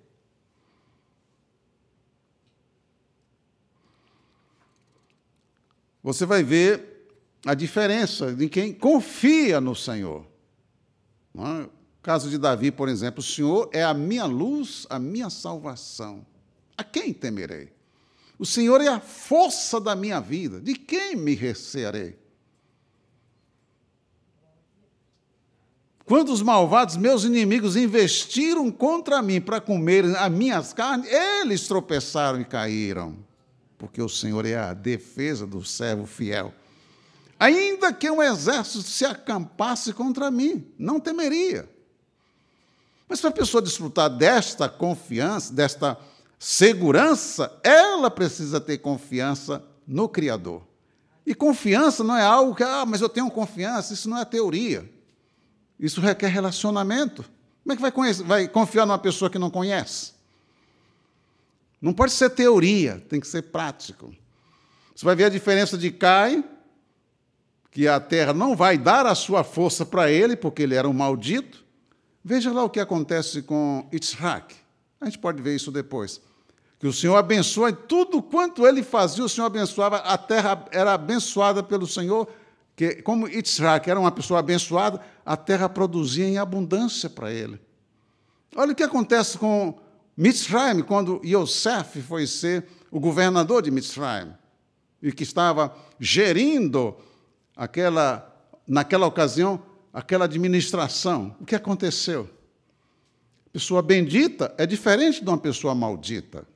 A: Você vai ver a diferença de quem confia no Senhor. É? Caso de Davi, por exemplo, o Senhor é a minha luz, a minha salvação. A quem temerei? O Senhor é a força da minha vida. De quem me recearei? Quando os malvados, meus inimigos, investiram contra mim para comerem as minhas carnes, eles tropeçaram e caíram, porque o Senhor é a defesa do servo fiel. Ainda que um exército se acampasse contra mim, não temeria. Mas para a pessoa desfrutar desta confiança, desta segurança, ela precisa ter confiança no Criador. E confiança não é algo que, ah, mas eu tenho confiança, isso não é teoria. Isso requer relacionamento. Como é que vai, conhecer, vai confiar numa pessoa que não conhece? Não pode ser teoria, tem que ser prático. Você vai ver a diferença de Caim que a terra não vai dar a sua força para ele, porque ele era um maldito. Veja lá o que acontece com Yitzhak. A gente pode ver isso depois. Que o Senhor abençoa tudo quanto ele fazia, o Senhor abençoava, a terra era abençoada pelo Senhor Que, como Yitzhak era uma pessoa abençoada, a terra produzia em abundância para ele. Olha o que acontece com Mitzrayim, quando Yosef foi ser o governador de Mitzrayim, e que estava gerindo aquela, naquela ocasião, aquela administração. O que aconteceu? Pessoa bendita é diferente de uma pessoa maldita.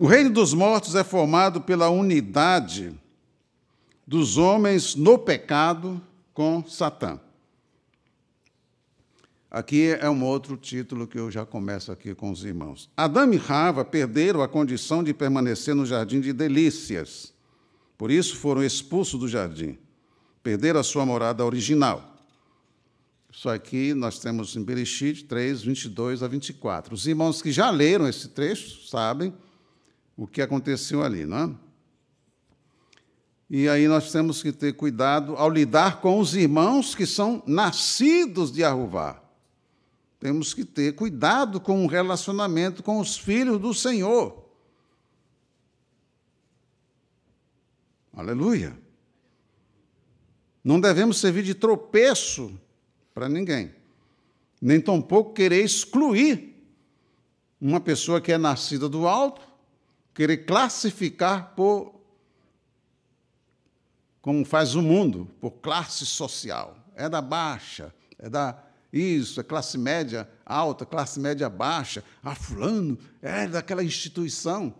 A: O reino dos mortos é formado pela unidade dos homens no pecado com Satã. Aqui é um outro título que eu já começo aqui com os irmãos. Adão e Rava perderam a condição de permanecer no jardim de delícias. Por isso foram expulsos do jardim. Perderam a sua morada original. Isso aqui nós temos em Bereshit 3, 22 a 24. Os irmãos que já leram esse trecho sabem o que aconteceu ali, não é? E aí nós temos que ter cuidado ao lidar com os irmãos que são nascidos de Arruvá. Temos que ter cuidado com o relacionamento com os filhos do Senhor. Aleluia. Não devemos servir de tropeço para ninguém, nem tampouco querer excluir uma pessoa que é nascida do alto querer classificar por como faz o mundo, por classe social. É da baixa, é da isso, é classe média alta, classe média baixa. Ah, fulano é daquela instituição.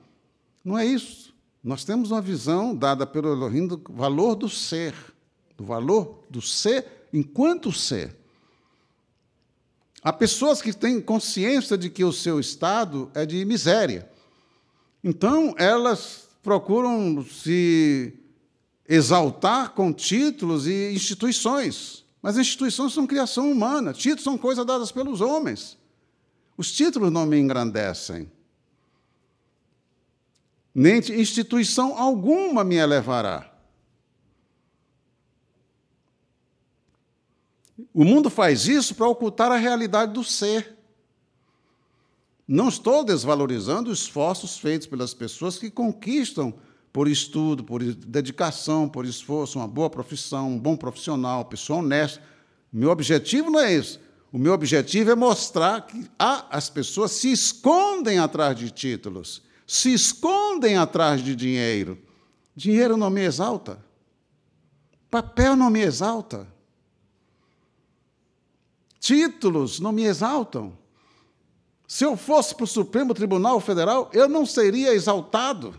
A: Não é isso. Nós temos uma visão dada pelo Elohim do valor do ser, do valor do ser enquanto ser. Há pessoas que têm consciência de que o seu estado é de miséria. Então, elas procuram se exaltar com títulos e instituições. Mas instituições são criação humana, títulos são coisas dadas pelos homens. Os títulos não me engrandecem. Nem instituição alguma me elevará. O mundo faz isso para ocultar a realidade do ser. Não estou desvalorizando os esforços feitos pelas pessoas que conquistam por estudo, por dedicação, por esforço, uma boa profissão, um bom profissional, pessoa honesta. Meu objetivo não é isso. O meu objetivo é mostrar que as pessoas se escondem atrás de títulos, se escondem atrás de dinheiro. Dinheiro não me exalta. Papel não me exalta. Títulos não me exaltam. Se eu fosse para o Supremo Tribunal Federal, eu não seria exaltado.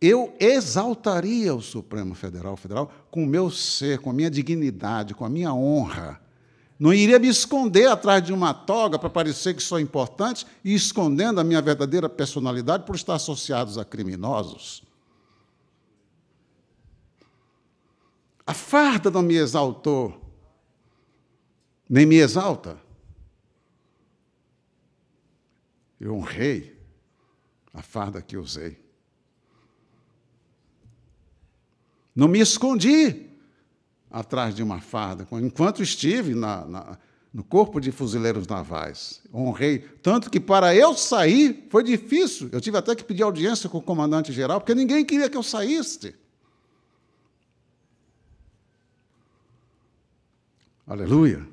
A: Eu exaltaria o Supremo Federal Federal com o meu ser, com a minha dignidade, com a minha honra. Não iria me esconder atrás de uma toga para parecer que sou importante e escondendo a minha verdadeira personalidade por estar associados a criminosos. A farda não me exaltou, nem me exalta. Eu honrei a farda que usei. Não me escondi atrás de uma farda, enquanto estive na, na, no corpo de fuzileiros navais. Honrei, tanto que para eu sair foi difícil. Eu tive até que pedir audiência com o comandante-geral, porque ninguém queria que eu saísse. Aleluia.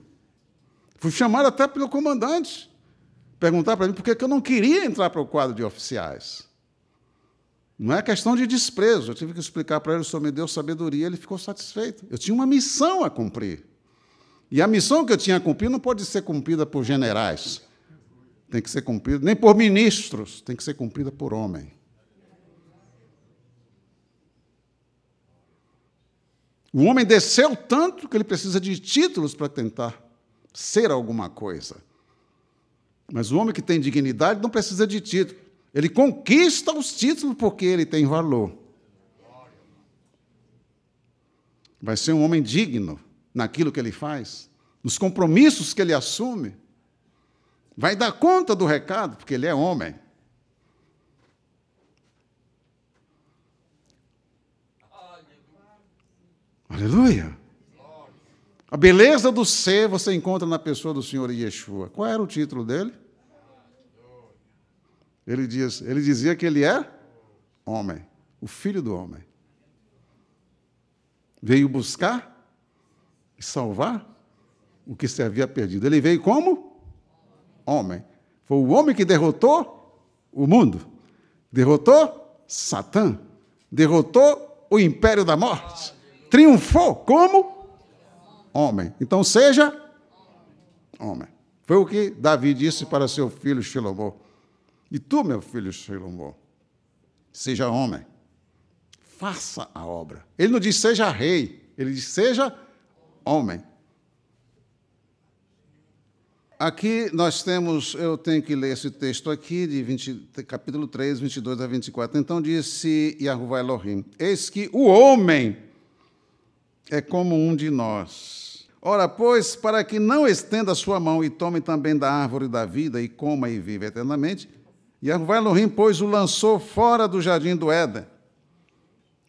A: Fui chamado até pelo comandante perguntar para mim por que eu não queria entrar para o quadro de oficiais. Não é questão de desprezo. Eu tive que explicar para ele, o Senhor me deu sabedoria, ele ficou satisfeito. Eu tinha uma missão a cumprir. E a missão que eu tinha a cumprir não pode ser cumprida por generais. Tem que ser cumprida, nem por ministros, tem que ser cumprida por homem. O homem desceu tanto que ele precisa de títulos para tentar ser alguma coisa. Mas o homem que tem dignidade não precisa de título. Ele conquista os títulos porque ele tem valor. Vai ser um homem digno naquilo que ele faz, nos compromissos que ele assume. Vai dar conta do recado, porque ele é homem. Aleluia. A beleza do ser você encontra na pessoa do Senhor Yeshua. Qual era o título dele? Ele, diz, ele dizia que ele é homem, o filho do homem. Veio buscar e salvar o que se havia perdido. Ele veio como? Homem. Foi o homem que derrotou o mundo, derrotou Satã, derrotou o império da morte, triunfou como homem. Então seja homem. Foi o que Davi disse para seu filho Shilomó. E tu, meu filho Shilomó, seja homem, faça a obra. Ele não diz seja rei, ele diz seja homem. Aqui nós temos, eu tenho que ler esse texto aqui, de 20, capítulo 3, 22 a 24. Então disse Yahuwah Elohim: Eis que o homem é como um de nós. Ora, pois, para que não estenda a sua mão e tome também da árvore da vida e coma e viva eternamente, Yahuwah Elohim, pois, o lançou fora do jardim do Éden,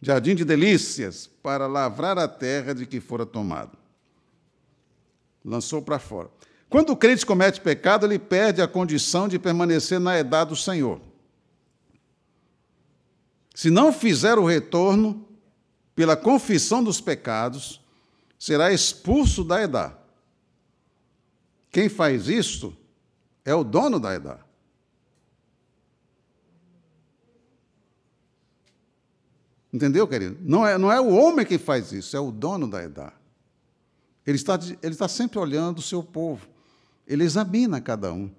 A: jardim de delícias, para lavrar a terra de que fora tomado. Lançou para fora. Quando o crente comete pecado, ele perde a condição de permanecer na edade do Senhor. Se não fizer o retorno pela confissão dos pecados, será expulso da edade. Quem faz isso é o dono da edade. Entendeu, querido? Não é, não é o homem que faz isso, é o dono da edade. Ele está, ele está sempre olhando o seu povo. Ele examina cada um.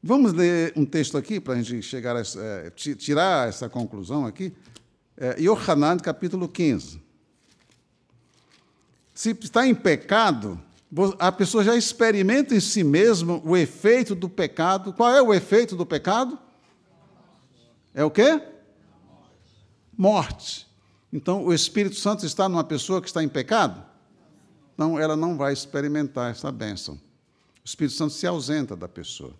A: Vamos ler um texto aqui para a gente chegar a, é, tirar essa conclusão aqui. É, Yohanan, capítulo 15. Se está em pecado, a pessoa já experimenta em si mesma o efeito do pecado. Qual é o efeito do pecado? É o quê? Morte. Então, o Espírito Santo está numa pessoa que está em pecado? Não, ela não vai experimentar essa bênção. O Espírito Santo se ausenta da pessoa.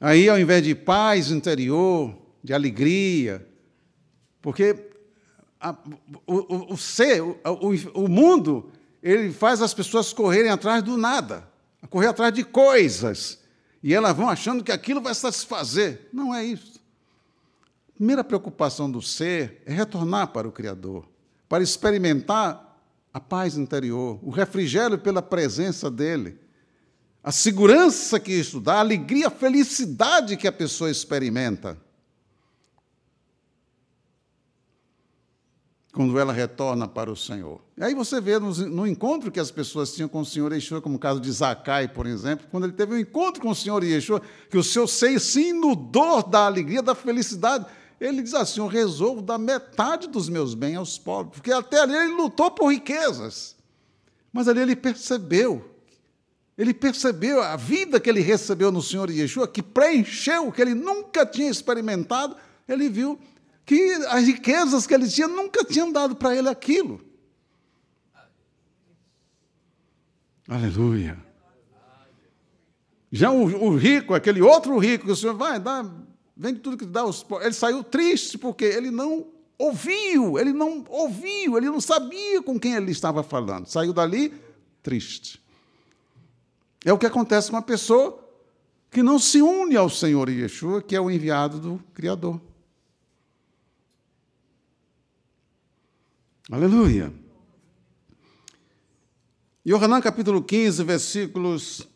A: Aí, ao invés de paz interior, de alegria, porque a, o, o, o, ser, o, o mundo, ele faz as pessoas correrem atrás do nada, correr atrás de coisas, e elas vão achando que aquilo vai satisfazer. Não é isso. A primeira preocupação do ser é retornar para o Criador para experimentar a paz interior, o refrigério pela presença dele, a segurança que isso dá, a alegria, a felicidade que a pessoa experimenta. Quando ela retorna para o Senhor. E aí você vê no, encontro que as pessoas tinham com o Senhor Yeshua, como o caso de Zacai, por exemplo, quando ele teve um encontro com o Senhor Yeshua, que o seu seio se inundou da alegria, da felicidade, ele diz assim: Eu resolvo dar metade dos meus bens aos pobres, porque até ali ele lutou por riquezas. Mas ali ele percebeu, ele percebeu a vida que ele recebeu no Senhor Yeshua, que preencheu que ele nunca tinha experimentado, ele viu que as riquezas que ele tinha nunca tinham dado para ele aquilo. Aleluia. Já o, o, rico, aquele outro rico que o Senhor vai dar vende tudo que dá Ele saiu triste porque ele não ouviu, ele não ouviu, ele não sabia com quem ele estava falando. Saiu dali triste. É o que acontece com uma pessoa que não se une ao Senhor Yeshua, que é o enviado do Criador. Aleluia. Yohanan capítulo 15, versículos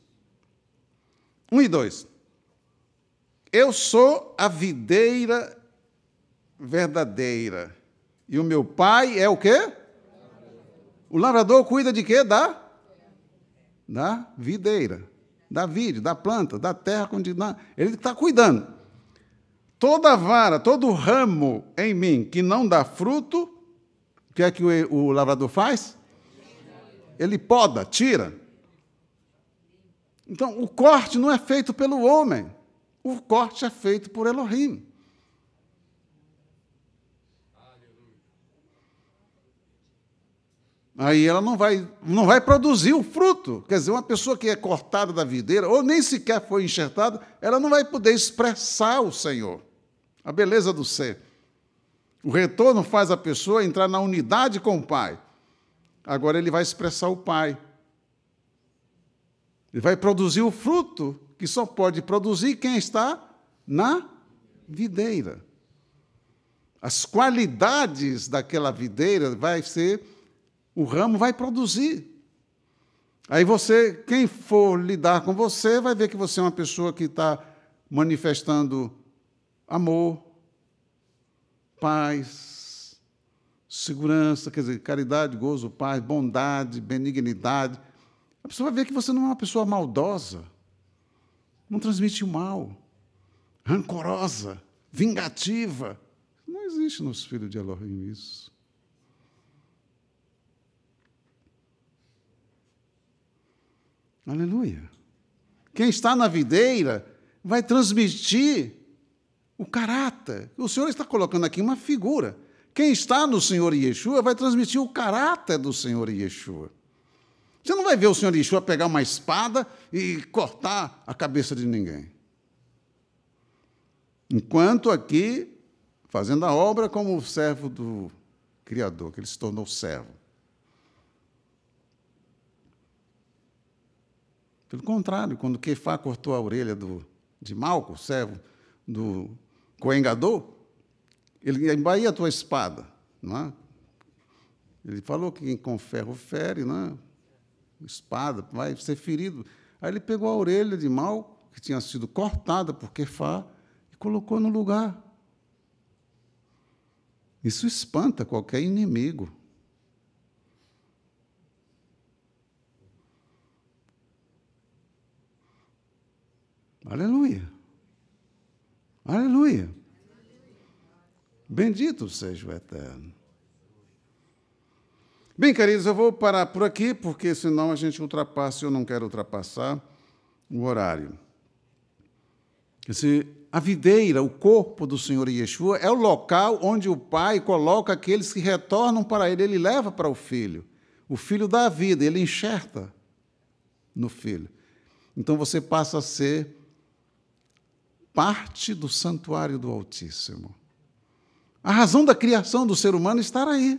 A: 1 e 2. Eu sou a videira verdadeira. E o meu pai é o quê? O lavrador cuida de quê? Da? Da videira. Da vide, da planta, da terra. Ele está cuidando. Toda vara, todo ramo em mim que não dá fruto, que é que o, lavrador faz? Ele poda, tira. Então, o corte não é feito pelo homem. O corte é feito por Elohim. Aí ela não vai, não vai produzir o fruto. Quer dizer, uma pessoa que é cortada da videira, ou nem sequer foi enxertada, ela não vai poder expressar o Senhor, a beleza do ser. O retorno faz a pessoa entrar na unidade com o Pai. Agora ele vai expressar o Pai. Ele vai produzir o fruto que só pode produzir quem está na videira. As qualidades daquela videira vai ser o ramo vai produzir. Aí você, quem for lidar com você, vai ver que você é uma pessoa que está manifestando amor, paz, segurança, quer dizer, caridade, gozo, paz, bondade, benignidade. A pessoa vai ver que você não é uma pessoa maldosa, não transmite o mal, rancorosa, vingativa. Não existe nos filhos de Elohim isso. Aleluia. Quem está na videira vai transmitir o caráter. O Senhor está colocando aqui uma figura. Quem está no Senhor Yeshua vai transmitir o caráter do Senhor Yeshua. Você não vai ver o Senhor Yeshua pegar uma espada e cortar a cabeça de ninguém. Enquanto aqui, fazendo a obra como servo do Criador, que ele se tornou servo. Pelo contrário, quando Kefá cortou a orelha do, de Malco, servo do coengador, ele embaía a tua espada. Não é? Ele falou que quem com ferro fere, não é? espada, vai ser ferido. Aí ele pegou a orelha de Malco, que tinha sido cortada por Kefá, e colocou no lugar. Isso espanta qualquer inimigo. Aleluia. Aleluia. Bendito seja o Eterno. Bem, queridos, eu vou parar por aqui, porque senão a gente ultrapassa, eu não quero ultrapassar o horário. Esse, a videira, o corpo do Senhor Yeshua, é o local onde o Pai coloca aqueles que retornam para Ele, Ele leva para o Filho. O Filho dá a vida, Ele enxerta no Filho. Então você passa a ser parte do santuário do Altíssimo. A razão da criação do ser humano está aí.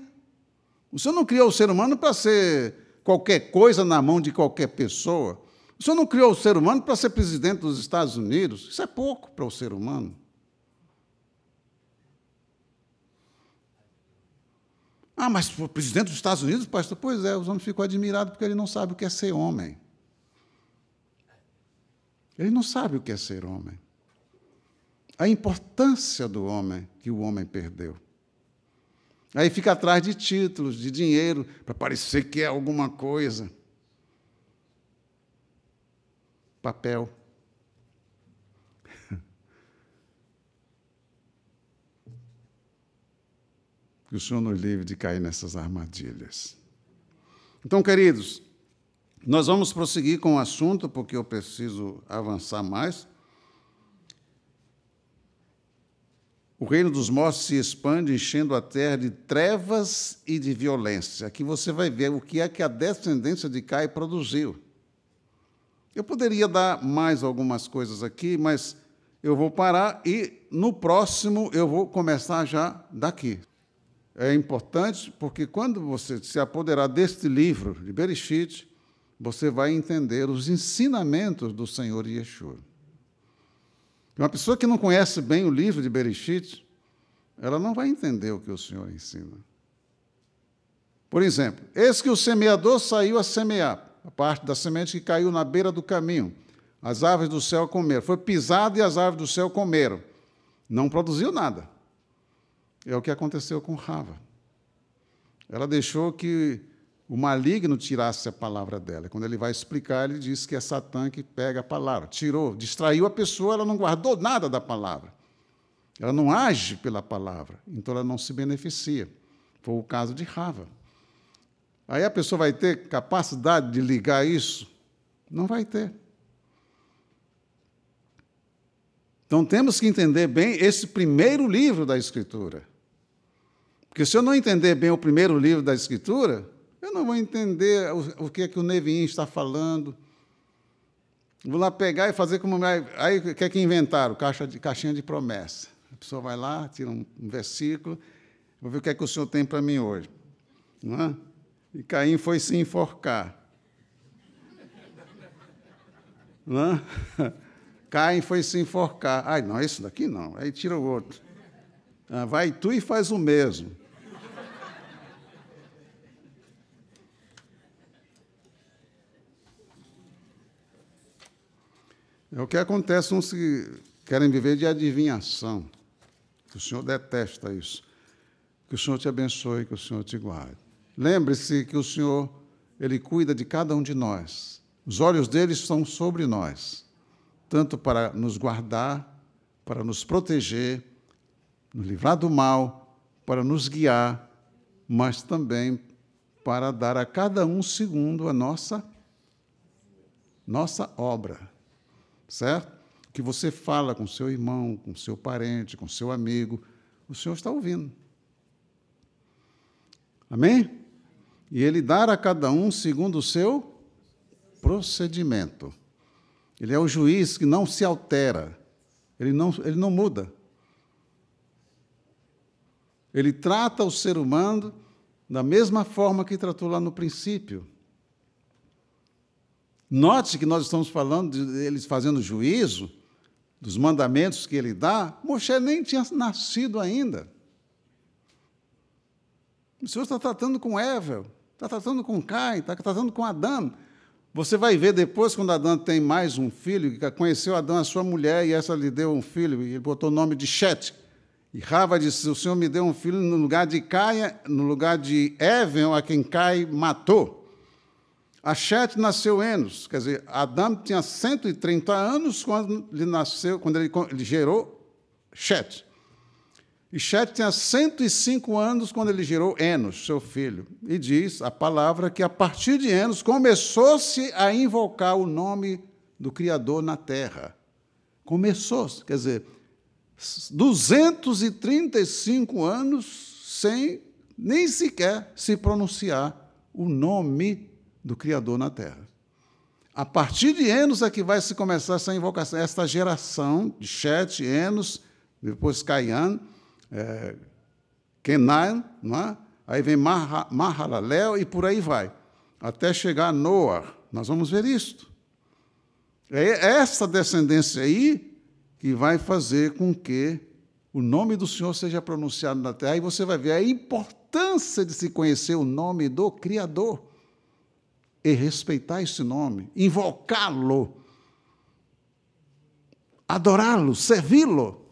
A: O Senhor não criou o ser humano para ser qualquer coisa na mão de qualquer pessoa. O Senhor não criou o ser humano para ser presidente dos Estados Unidos. Isso é pouco para o ser humano. Ah, mas o presidente dos Estados Unidos, pastor? Pois é, os homens ficam admirados porque ele não sabe o que é ser homem. Ele não sabe o que é ser homem a importância do homem que o homem perdeu. Aí fica atrás de títulos, de dinheiro, para parecer que é alguma coisa. Papel. Que o Senhor nos livre de cair nessas armadilhas. Então, queridos, nós vamos prosseguir com o assunto, porque eu preciso avançar mais. O reino dos mortos se expande, enchendo a terra de trevas e de violência. Aqui você vai ver o que é que a descendência de Cai produziu. Eu poderia dar mais algumas coisas aqui, mas eu vou parar e no próximo eu vou começar já daqui. É importante porque quando você se apoderar deste livro de Bereshit, você vai entender os ensinamentos do Senhor Yeshua. Uma pessoa que não conhece bem o livro de Bereshit, ela não vai entender o que o Senhor ensina. Por exemplo, eis que o semeador saiu a semear, a parte da semente que caiu na beira do caminho. As aves do céu comeram. Foi pisado e as aves do céu comeram. Não produziu nada. É o que aconteceu com Rava. Ela deixou que o maligno tirasse a palavra dela. Quando ele vai explicar, ele diz que é Satã que pega a palavra. Tirou, distraiu a pessoa, ela não guardou nada da palavra. Ela não age pela palavra, então ela não se beneficia. Foi o caso de Rava. Aí a pessoa vai ter capacidade de ligar isso? Não vai ter. Então temos que entender bem esse primeiro livro da Escritura. Porque se eu não entender bem o primeiro livro da Escritura, eu não vou entender o, o que é que o Nevin está falando. Vou lá pegar e fazer como. Aí o que é que inventaram? Caixa de, caixinha de promessa. A pessoa vai lá, tira um, um versículo, vou ver o que é que o senhor tem para mim hoje. Não é? E Caim foi se enforcar. Não? Caim foi se enforcar. Ai, não, esse daqui não. Aí tira o outro. Ah, vai tu e faz o mesmo. É o que acontece uns que querem viver de adivinhação. O Senhor detesta isso. Que o Senhor te abençoe, que o Senhor te guarde. Lembre-se que o Senhor, Ele cuida de cada um de nós. Os olhos dele estão sobre nós, tanto para nos guardar, para nos proteger, nos livrar do mal, para nos guiar, mas também para dar a cada um segundo a nossa nossa obra. Certo? Que você fala com seu irmão, com seu parente, com seu amigo, o Senhor está ouvindo. Amém? E ele dar a cada um segundo o seu procedimento. Ele é o juiz que não se altera, ele não, ele não muda. Ele trata o ser humano da mesma forma que tratou lá no princípio. Note que nós estamos falando de eles fazendo juízo dos mandamentos que ele dá. Moshe nem tinha nascido ainda. O Senhor está tratando com Evel, está tratando com Caim, está tratando com Adão. Você vai ver depois, quando Adão tem mais um filho, que conheceu Adão, a sua mulher, e essa lhe deu um filho, e ele botou o nome de Chet. E Rava disse: O Senhor me deu um filho no lugar de Caia, no lugar de Even, a quem Cai matou. A Chet nasceu Enos, quer dizer, Adão tinha 130 anos quando ele nasceu, quando ele, ele gerou Chet. E Chet tinha 105 anos quando ele gerou Enos, seu filho. E diz a palavra que a partir de Enos começou-se a invocar o nome do Criador na terra. Começou, quer dizer, 235 anos sem nem sequer se pronunciar o nome do Criador na terra. A partir de Enos é que vai se começar essa invocação, esta geração de Chet, Enos, depois Caian, é, Kenan, é? aí vem Mahalalel e por aí vai, até chegar a Noah. Nós vamos ver isto. É essa descendência aí que vai fazer com que o nome do Senhor seja pronunciado na terra. E você vai ver a importância de se conhecer o nome do Criador e respeitar esse nome, invocá-lo, adorá-lo, servi-lo.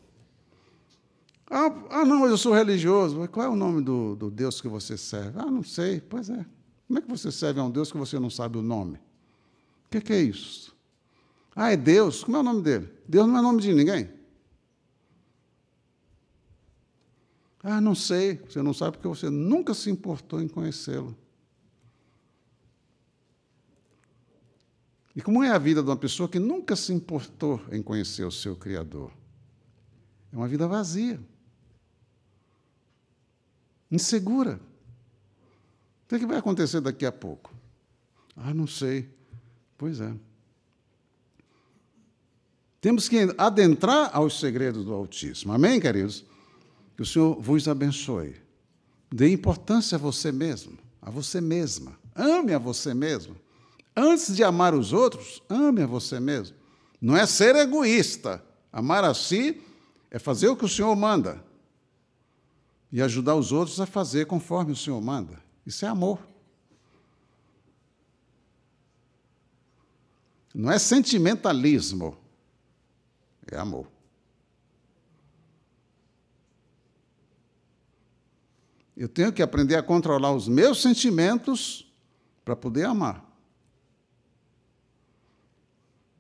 A: Ah, ah, não, eu sou religioso. Qual é o nome do, do Deus que você serve? Ah, não sei. Pois é. Como é que você serve a um Deus que você não sabe o nome? O que, que é isso? Ah, é Deus. Como é o nome dele? Deus não é nome de ninguém. Ah, não sei. Você não sabe porque você nunca se importou em conhecê-lo. E como é a vida de uma pessoa que nunca se importou em conhecer o seu Criador? É uma vida vazia insegura. O que, é que vai acontecer daqui a pouco? Ah, não sei. Pois é. Temos que adentrar aos segredos do Altíssimo. Amém, queridos? Que o Senhor vos abençoe. Dê importância a você mesmo, a você mesma. Ame a você mesmo. Antes de amar os outros, ame a você mesmo. Não é ser egoísta. Amar a si é fazer o que o Senhor manda e ajudar os outros a fazer conforme o Senhor manda. Isso é amor. Não é sentimentalismo, é amor. Eu tenho que aprender a controlar os meus sentimentos para poder amar.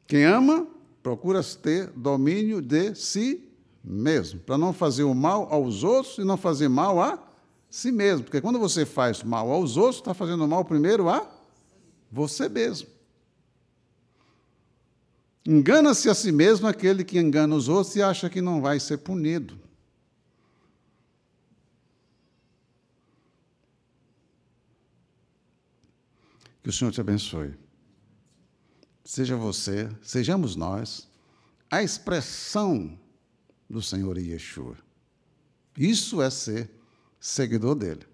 A: Quem ama, procura ter domínio de si mesmo, para não fazer o mal aos outros e não fazer mal a si mesmo. Porque quando você faz mal aos outros, está fazendo mal primeiro a você mesmo. Engana-se a si mesmo aquele que engana os outros e acha que não vai ser punido. Que o Senhor te abençoe. Seja você, sejamos nós, a expressão do Senhor Yeshua. Isso é ser seguidor dele.